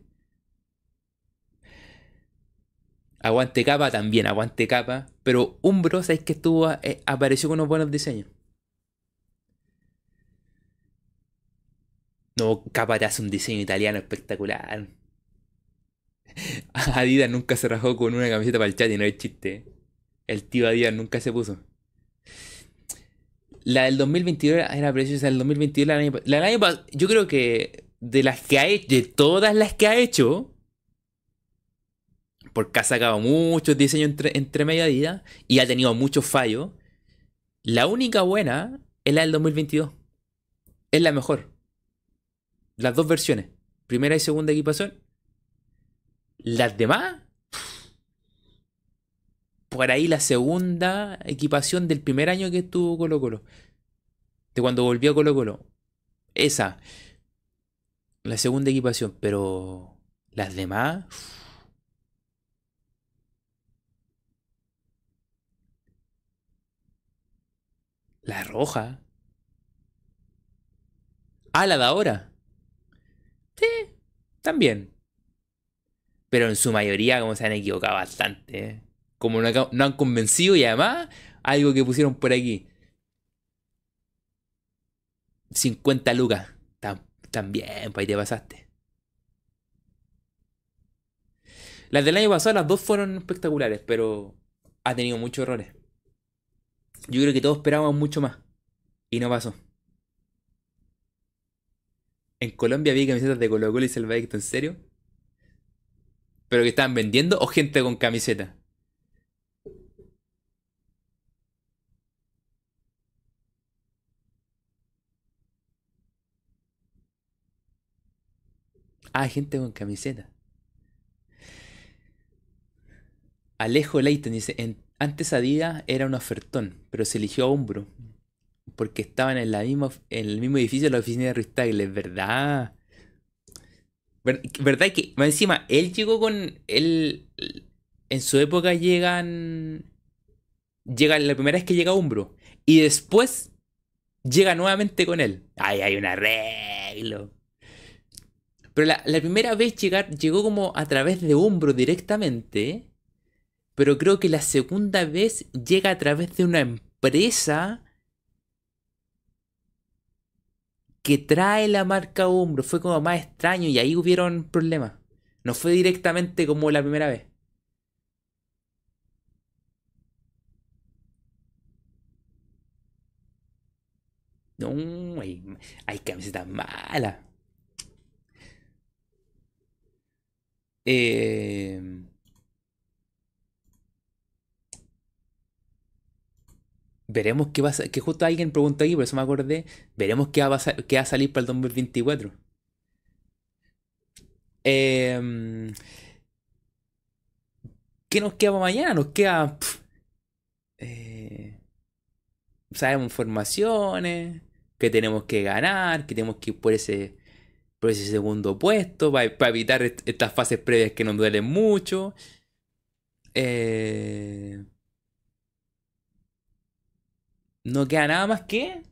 Aguante capa también, aguante capa. Pero Umbro, ¿sabes que estuvo? Eh, apareció con unos buenos diseños. No, capa te hace un diseño italiano espectacular. Adidas nunca se rajó con una camiseta para el chat y no es chiste. El tío Adidas nunca se puso. La del 2022 era preciosa. El 2022 la año, la año Yo creo que de las que ha hecho, de todas las que ha hecho, porque ha sacado muchos diseños entre, entre medio Adidas y ha tenido muchos fallos. La única buena es la del 2022. Es la mejor. Las dos versiones. Primera y segunda equipación. Las demás. Por ahí la segunda equipación del primer año que estuvo Colo Colo. De cuando volvió Colo Colo. Esa. La segunda equipación. Pero las demás. La roja. Ah, la de ahora. Sí, también. Pero en su mayoría, como se han equivocado bastante. ¿eh? Como no, han convencido y además, algo que pusieron por aquí. 50 lucas. También, pues ahí te pasaste. Las del año pasado, las dos fueron espectaculares, pero ha tenido muchos errores. Yo creo que todos esperábamos mucho más. Y no pasó. En Colombia había camisetas de Colo Colo y Salvadicto, ¿en serio? ¿Pero que estaban vendiendo o gente con camiseta? Ah, gente con camiseta. Alejo Leighton dice, antes Adidas era un ofertón, pero se eligió a Umbro. Porque estaban en, la misma, en el mismo edificio de la oficina de Ruiz ¿verdad? ¿Verdad que encima él llegó con él en su época llegan llega la primera vez que llega Umbro y después llega nuevamente con él. Ay, hay un arreglo. Pero la, primera vez llegar, llegó como a través de Umbro directamente. Pero creo que la segunda vez llega a través de una empresa que trae la marca Umbro. Fue como más extraño y ahí hubieron problemas. No fue directamente como la primera vez. No, hay, hay camisetas malas. Eh, veremos qué va a que justo alguien preguntó aquí, por eso me acordé, veremos qué va a, qué va a salir para el 2024. Em, ¿Qué nos queda para mañana? Nos queda... Eh, sabemos informaciones, que tenemos que ganar, que tenemos que ir por ese, por ese segundo puesto, para, evitar estas fases previas que nos duelen mucho. Eh, no queda nada más que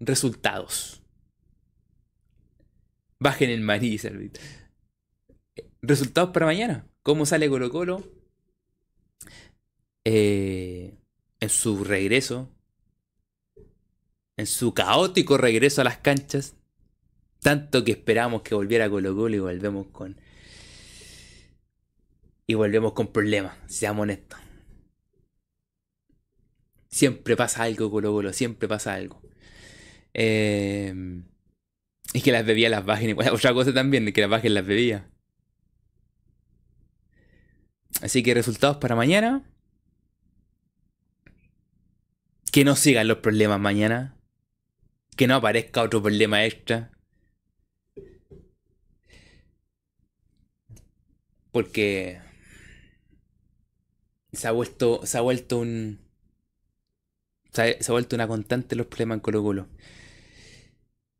resultados. Bajen el maní, Servit. Resultados para mañana. ¿Cómo sale Colo Colo? Eh, en su regreso. En su caótico regreso a las canchas. Tanto que esperamos que volviera Colo Colo y volvemos con... Y volvemos con problemas, seamos honestos. Siempre pasa algo, Colo Colo, siempre pasa algo. Eh, y que las bebidas las bajen. Otra cosa también, que las bajen las bebidas. Así que resultados para mañana. Que no sigan los problemas mañana. Que no aparezca otro problema extra. Porque se ha vuelto, se ha vuelto un. Se ha, vuelto una constante los problemas en Colo Colo.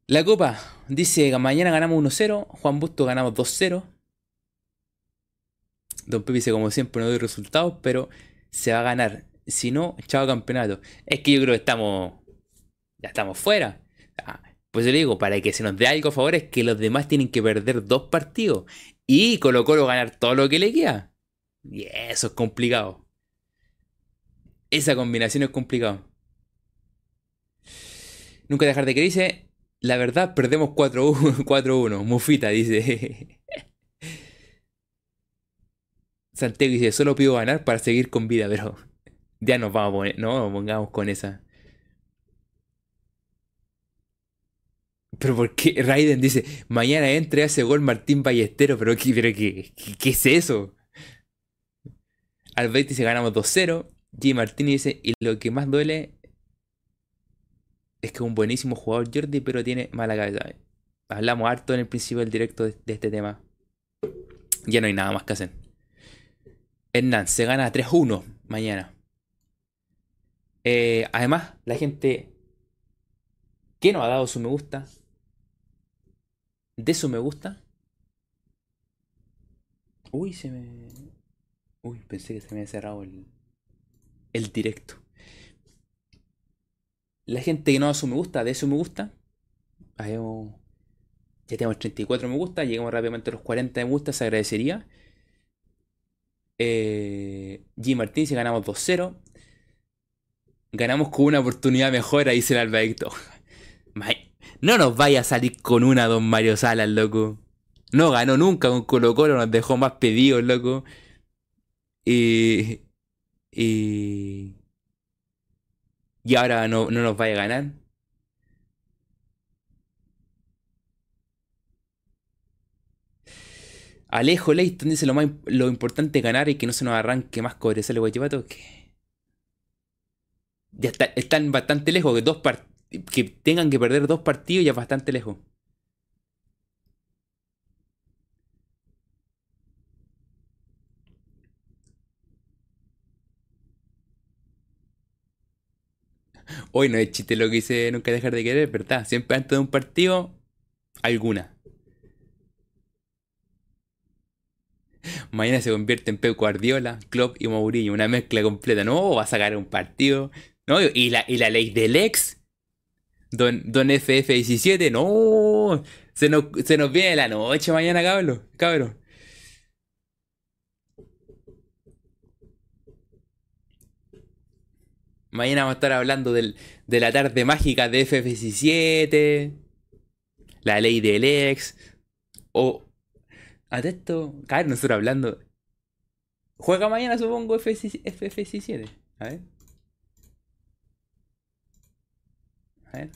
La Copa dice mañana ganamos 1-0, Juan Busto ganamos 2-0. Don Pepe dice como siempre no doy resultados, pero se va a ganar. Si no, chao campeonato. Es que yo creo que estamos. Ya estamos fuera. Pues yo le digo, para que se nos dé algo a favor es que los demás tienen que perder dos partidos. Y Colo Colo ganar todo lo que le queda. Y eso es complicado. Esa combinación es complicado. Nunca dejar de que dice. La verdad, perdemos 4-1. Mufita dice. Santiago dice, solo pido ganar para seguir con vida, pero ya nos vamos a poner, no nos pongamos con esa. Pero ¿por qué Raiden dice, mañana entre ese gol Martín Ballestero? Pero ¿qué, pero qué, qué, es eso? Albert dice, ganamos 2-0. G. Martín dice, y lo que más duele es que es un buenísimo jugador Jordi, pero tiene mala cabeza. Hablamos harto en el principio del directo de, de este tema. Ya no hay nada más que hacer. Hernán se gana 3-1 mañana. Eh, además, la gente que no ha dado su me gusta, de su me gusta. Uy, se me. Uy, pensé que se me había cerrado el, el directo. La gente que no da su me gusta, de su me gusta. Ya tenemos 34 me gusta, llegamos rápidamente a los 40 me gusta, se agradecería. Eh, G. Martín, si ganamos 2-0. Ganamos con una oportunidad mejor, ahí se el Albaicto. No nos vaya a salir con una Don Mario Salas, loco. No ganó nunca con Colo Colo, nos dejó más pedidos, loco. Y... Y... Y ahora no, no nos vaya a ganar. Alejo Leighton dice lo más lo importante es ganar y que no se nos arranque más cobresal Guachipato. Que ya están bastante lejos, que dos que tengan que perder dos partidos ya bastante lejos. Hoy no es chiste lo que dice nunca dejar de querer, ¿verdad? Siempre antes de un partido, alguna. Mañana se convierte en Pep Guardiola, Klopp y Mourinho. Una mezcla completa. No, va a sacar un partido. ¿No? Y la, y la ley del ex. Don, don FF17. No. Se nos, se nos viene la noche mañana, cabrón. Cabrón. Mañana vamos a estar hablando del, de la tarde mágica de FF17. La ley del ex. O, Atesto, caer nosotros hablando. Juega mañana, supongo, FF7. A ver. A ver.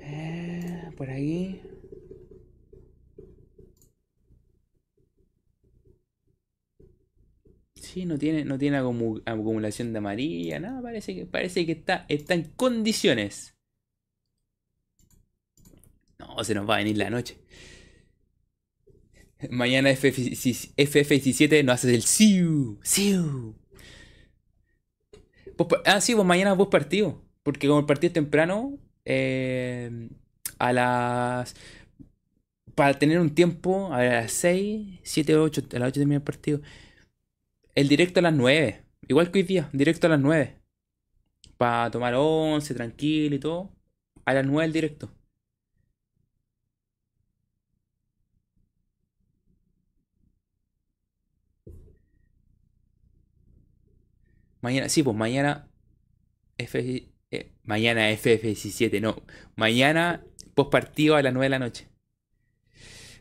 Eh, por ahí. Sí, no tiene, no tiene acumulación de amarilla, nada, parece que, parece que está, está en condiciones. No, se nos va a venir la noche. Mañana FF17 no haces el SIU. SIU. ah, sí, pues mañana vos partido. Porque como el partido es temprano, eh, a las. Para tener un tiempo, a las 6, 7, 8, a las 8 termina el partido. El directo a las 9. Igual que hoy día, directo a las 9. Para tomar 11, tranquilo y todo. A las 9 el directo. Mañana, sí, pues mañana. F, eh, mañana FF17, no. Mañana post partido a las 9 de la noche.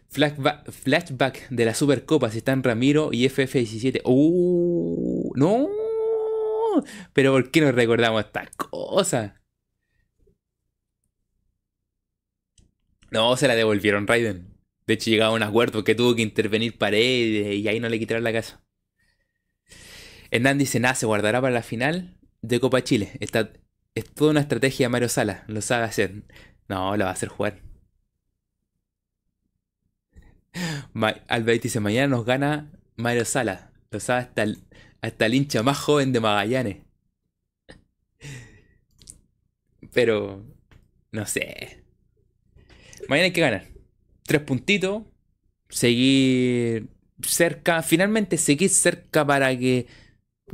Flashback, de la Supercopa. Si están Ramiro y FF17. ¡Uh! ¡No! pero ¿por qué no recordamos estas cosas? No, se la devolvieron Raiden. De hecho, llegaba a un acuerdo que tuvo que intervenir Paredes y ahí no le quitaron la casa. Hernán dice, nada, se guardará para la final de Copa Chile. Esta, es toda una estrategia de Mario Sala. Lo sabe hacer. No, lo va a hacer jugar. Albert dice, mañana nos gana Mario Sala. Lo sabe hasta hasta el hincha más joven de Magallanes. Pero, no sé. Mañana hay que ganar. Tres puntitos. Seguir cerca. Finalmente seguir cerca para que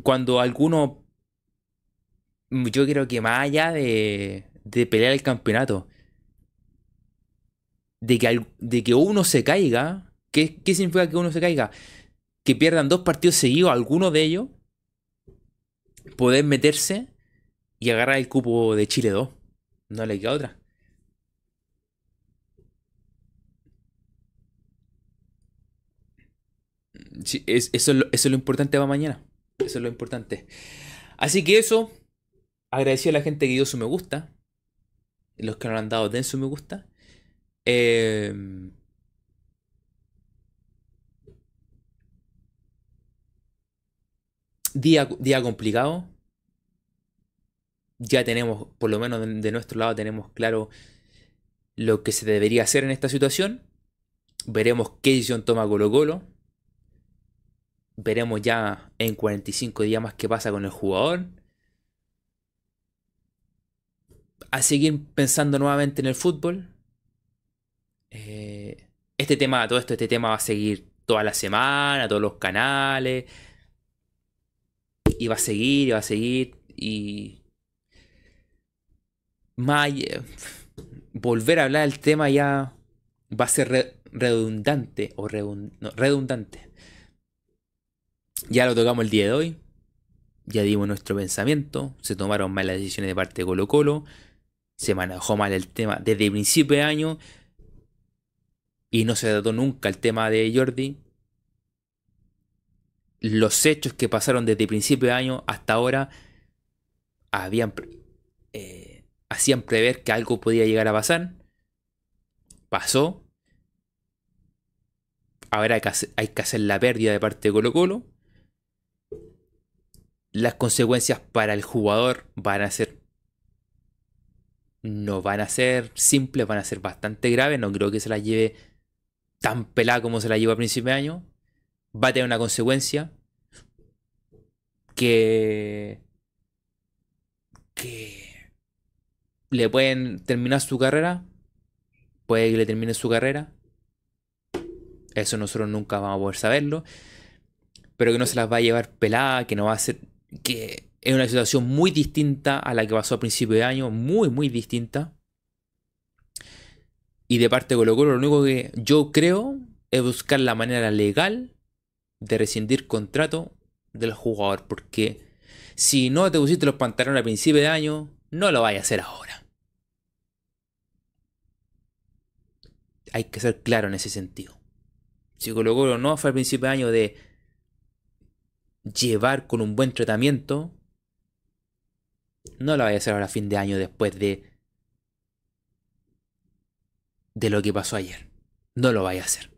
cuando alguno... Yo creo que más allá de, de pelear el campeonato. De que, de que uno se caiga. ¿qué, ¿Qué significa que uno se caiga? Que pierdan dos partidos seguidos, alguno de ellos. Poder meterse y agarrar el cupo de Chile 2. No le queda otra. eso, es lo, importante para mañana. Eso es lo importante. Así que eso. Agradecido a la gente que dio su me gusta. Los que no lo han dado, den su me gusta. Em, día, día complicado. Ya tenemos, por lo menos de nuestro lado, tenemos claro lo que se debería hacer en esta situación. Veremos qué decisión toma Colo Colo Veremos ya en 45 días más qué pasa con el jugador. A seguir pensando nuevamente en el fútbol. Eh, este tema, todo esto, este tema va a seguir toda la semana, todos los canales. Y va a seguir, y va a seguir. Y. Más, volver a hablar del tema ya va a ser redundante o redundante. Ya lo tocamos el día de hoy. Ya dimos nuestro pensamiento. Se tomaron malas decisiones de parte de Colo Colo. Se manejó mal el tema desde el principio de año. Y no se trató nunca el tema de Jordi. Los hechos que pasaron desde el principio de año hasta ahora habían, eh, hacían prever que algo podía llegar a pasar. Pasó. Ahora hay que, hacer, hay que hacer la pérdida de parte de Colo Colo las consecuencias para el jugador van a ser. No van a ser simples, van a ser bastante graves. No creo que se las lleve tan pelada como se la llevó a principio de año. Va a tener una consecuencia que. que. le pueden terminar su carrera. Puede que le termine su carrera. Eso nosotros nunca vamos a poder saberlo. Pero que no se las va a llevar pelada, que no va a ser que es una situación muy distinta a la que pasó a principio de año, muy, muy distinta. Y de parte de Colo Colo, lo único que yo creo es buscar la manera legal de rescindir contrato del jugador. Porque si no te pusiste los pantalones a principio de año, no lo vayas a hacer ahora. Hay que ser claro en ese sentido. Si Colo Colo no fue al principio de año de llevar con un buen tratamiento, no lo vaya a hacer ahora a fin de año después de de lo que pasó ayer. No lo vaya a hacer.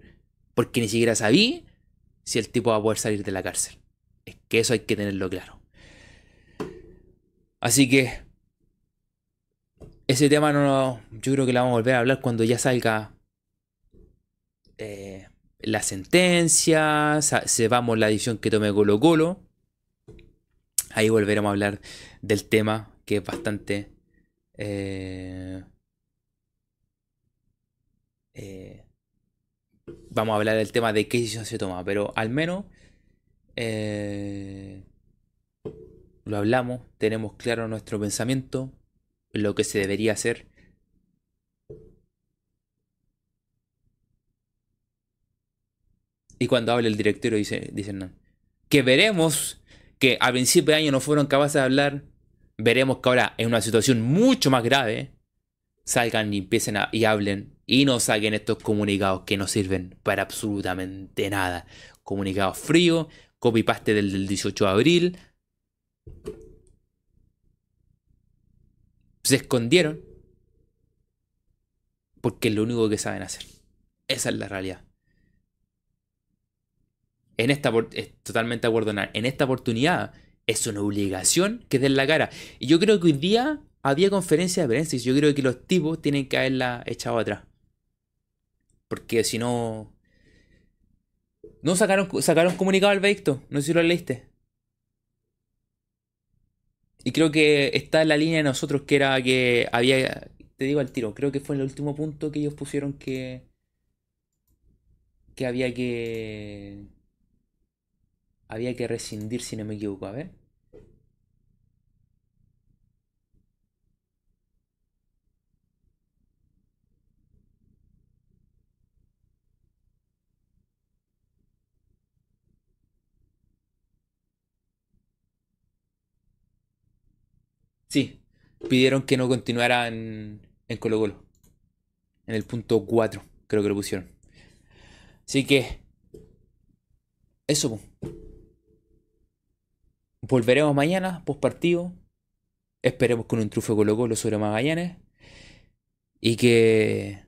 Porque ni siquiera sabí si el tipo va a poder salir de la cárcel. Es que eso hay que tenerlo claro. Así que ese tema no yo creo que lo vamos a volver a hablar cuando ya salga eh, la sentencia, sepamos la decisión que tome Colo Colo. Ahí volveremos a hablar del tema que es bastante... Eh, eh, vamos a hablar del tema de qué decisión se toma, pero al menos eh, lo hablamos, tenemos claro nuestro pensamiento, lo que se debería hacer Y cuando habla el directorio dice, dicen que veremos que a principio de año no fueron capaces de hablar, veremos que ahora en una situación mucho más grave salgan y empiecen a, y hablen y no saquen estos comunicados que no sirven para absolutamente nada. Comunicados fríos, copy paste del, del 18 de abril. Se escondieron porque es lo único que saben hacer. Esa es la realidad. En esta, es totalmente en esta oportunidad es una obligación que den la cara. Y yo creo que hoy día había conferencia de prensa y yo creo que los tipos tienen que haberla echado atrás. Porque si no... No sacaron, sacaron comunicado al vehículo, no sé si lo leíste. Y creo que está en la línea de nosotros que era que había, te digo al tiro, creo que fue el último punto que ellos pusieron que que había que había que rescindir si no me equivoco, a ver. Sí, pidieron que no continuara en, en Colo Colo. En el punto 4, creo que lo pusieron. Así que, eso. Volveremos mañana, post partido. Esperemos con un trufo Colo Colo sobre Magallanes. Y que.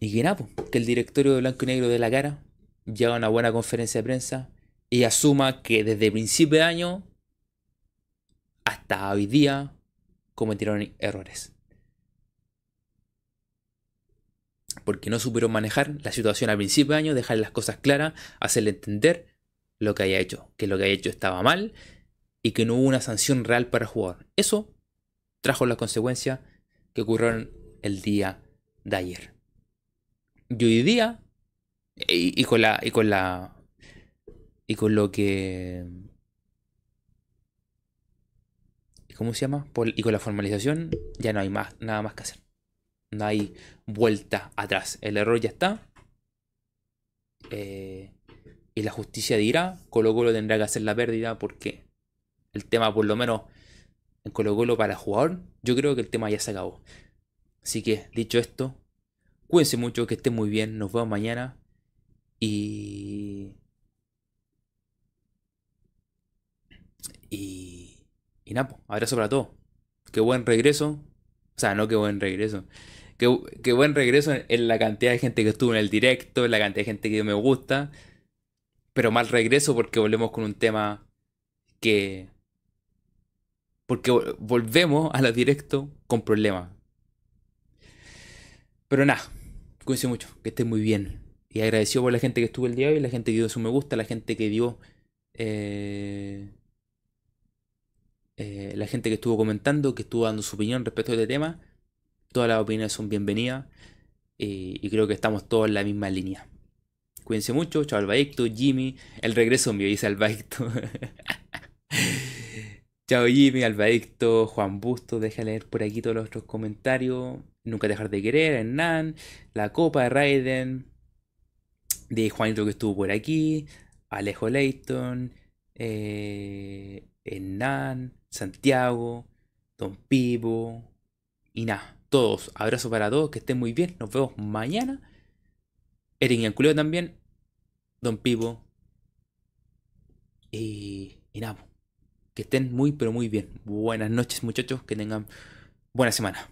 Y que nada, que el directorio de Blanco y Negro de la cara llegue a una buena conferencia de prensa y asuma que desde principio de año hasta hoy día cometieron errores. Porque no supieron manejar la situación al principio de año, dejar las cosas claras, hacerle entender lo que haya hecho, que lo que haya hecho estaba mal y que no hubo una sanción real para jugar. Eso trajo las consecuencias que ocurrieron el día de ayer. Y hoy día, y, con la. y con la. y con lo que ¿cómo se llama? y con la formalización ya no hay más, nada más que hacer. No hay vuelta atrás. El error ya está. Eh, y la justicia dirá, Colo Colo tendrá que hacer la pérdida porque el tema, por lo menos en Colo Colo para el jugador, yo creo que el tema ya se acabó. Así que, dicho esto, cuídense mucho, que estén muy bien, nos vemos mañana y... Y... Y nada, abrazo para todos. Qué buen regreso. O sea, no qué buen regreso. Qué, buen regreso en, la cantidad de gente que estuvo en el directo, en la cantidad de gente que me gusta. Pero mal regreso porque volvemos con un tema que... Porque volvemos a los directos con problemas. Pero nada, cuídense mucho, que estén muy bien. Y agradecido por la gente que estuvo el día de hoy, la gente que dio su me gusta, la gente que dio... Eh, eh, la gente que estuvo comentando, que estuvo dando su opinión respecto a este tema. Todas las opiniones son bienvenidas y creo que estamos todos en la misma línea. Cuídense mucho, chao Albaicto, Jimmy, el regreso mío, dice Albaicto. chao Jimmy, Albaicto, Juan Busto, deja leer por aquí todos los otros comentarios. Nunca dejar de querer, Hernán, la copa de Raiden, de Juanito que estuvo por aquí, Alejo Leighton, eh, Hernán, Santiago, Don Pipo y nada, todos. Abrazo para todos, que estén muy bien. Nos vemos mañana. Eric Yanculeo también, Don Pipo y, y nada, que estén muy pero muy bien. Buenas noches muchachos, que tengan buena semana.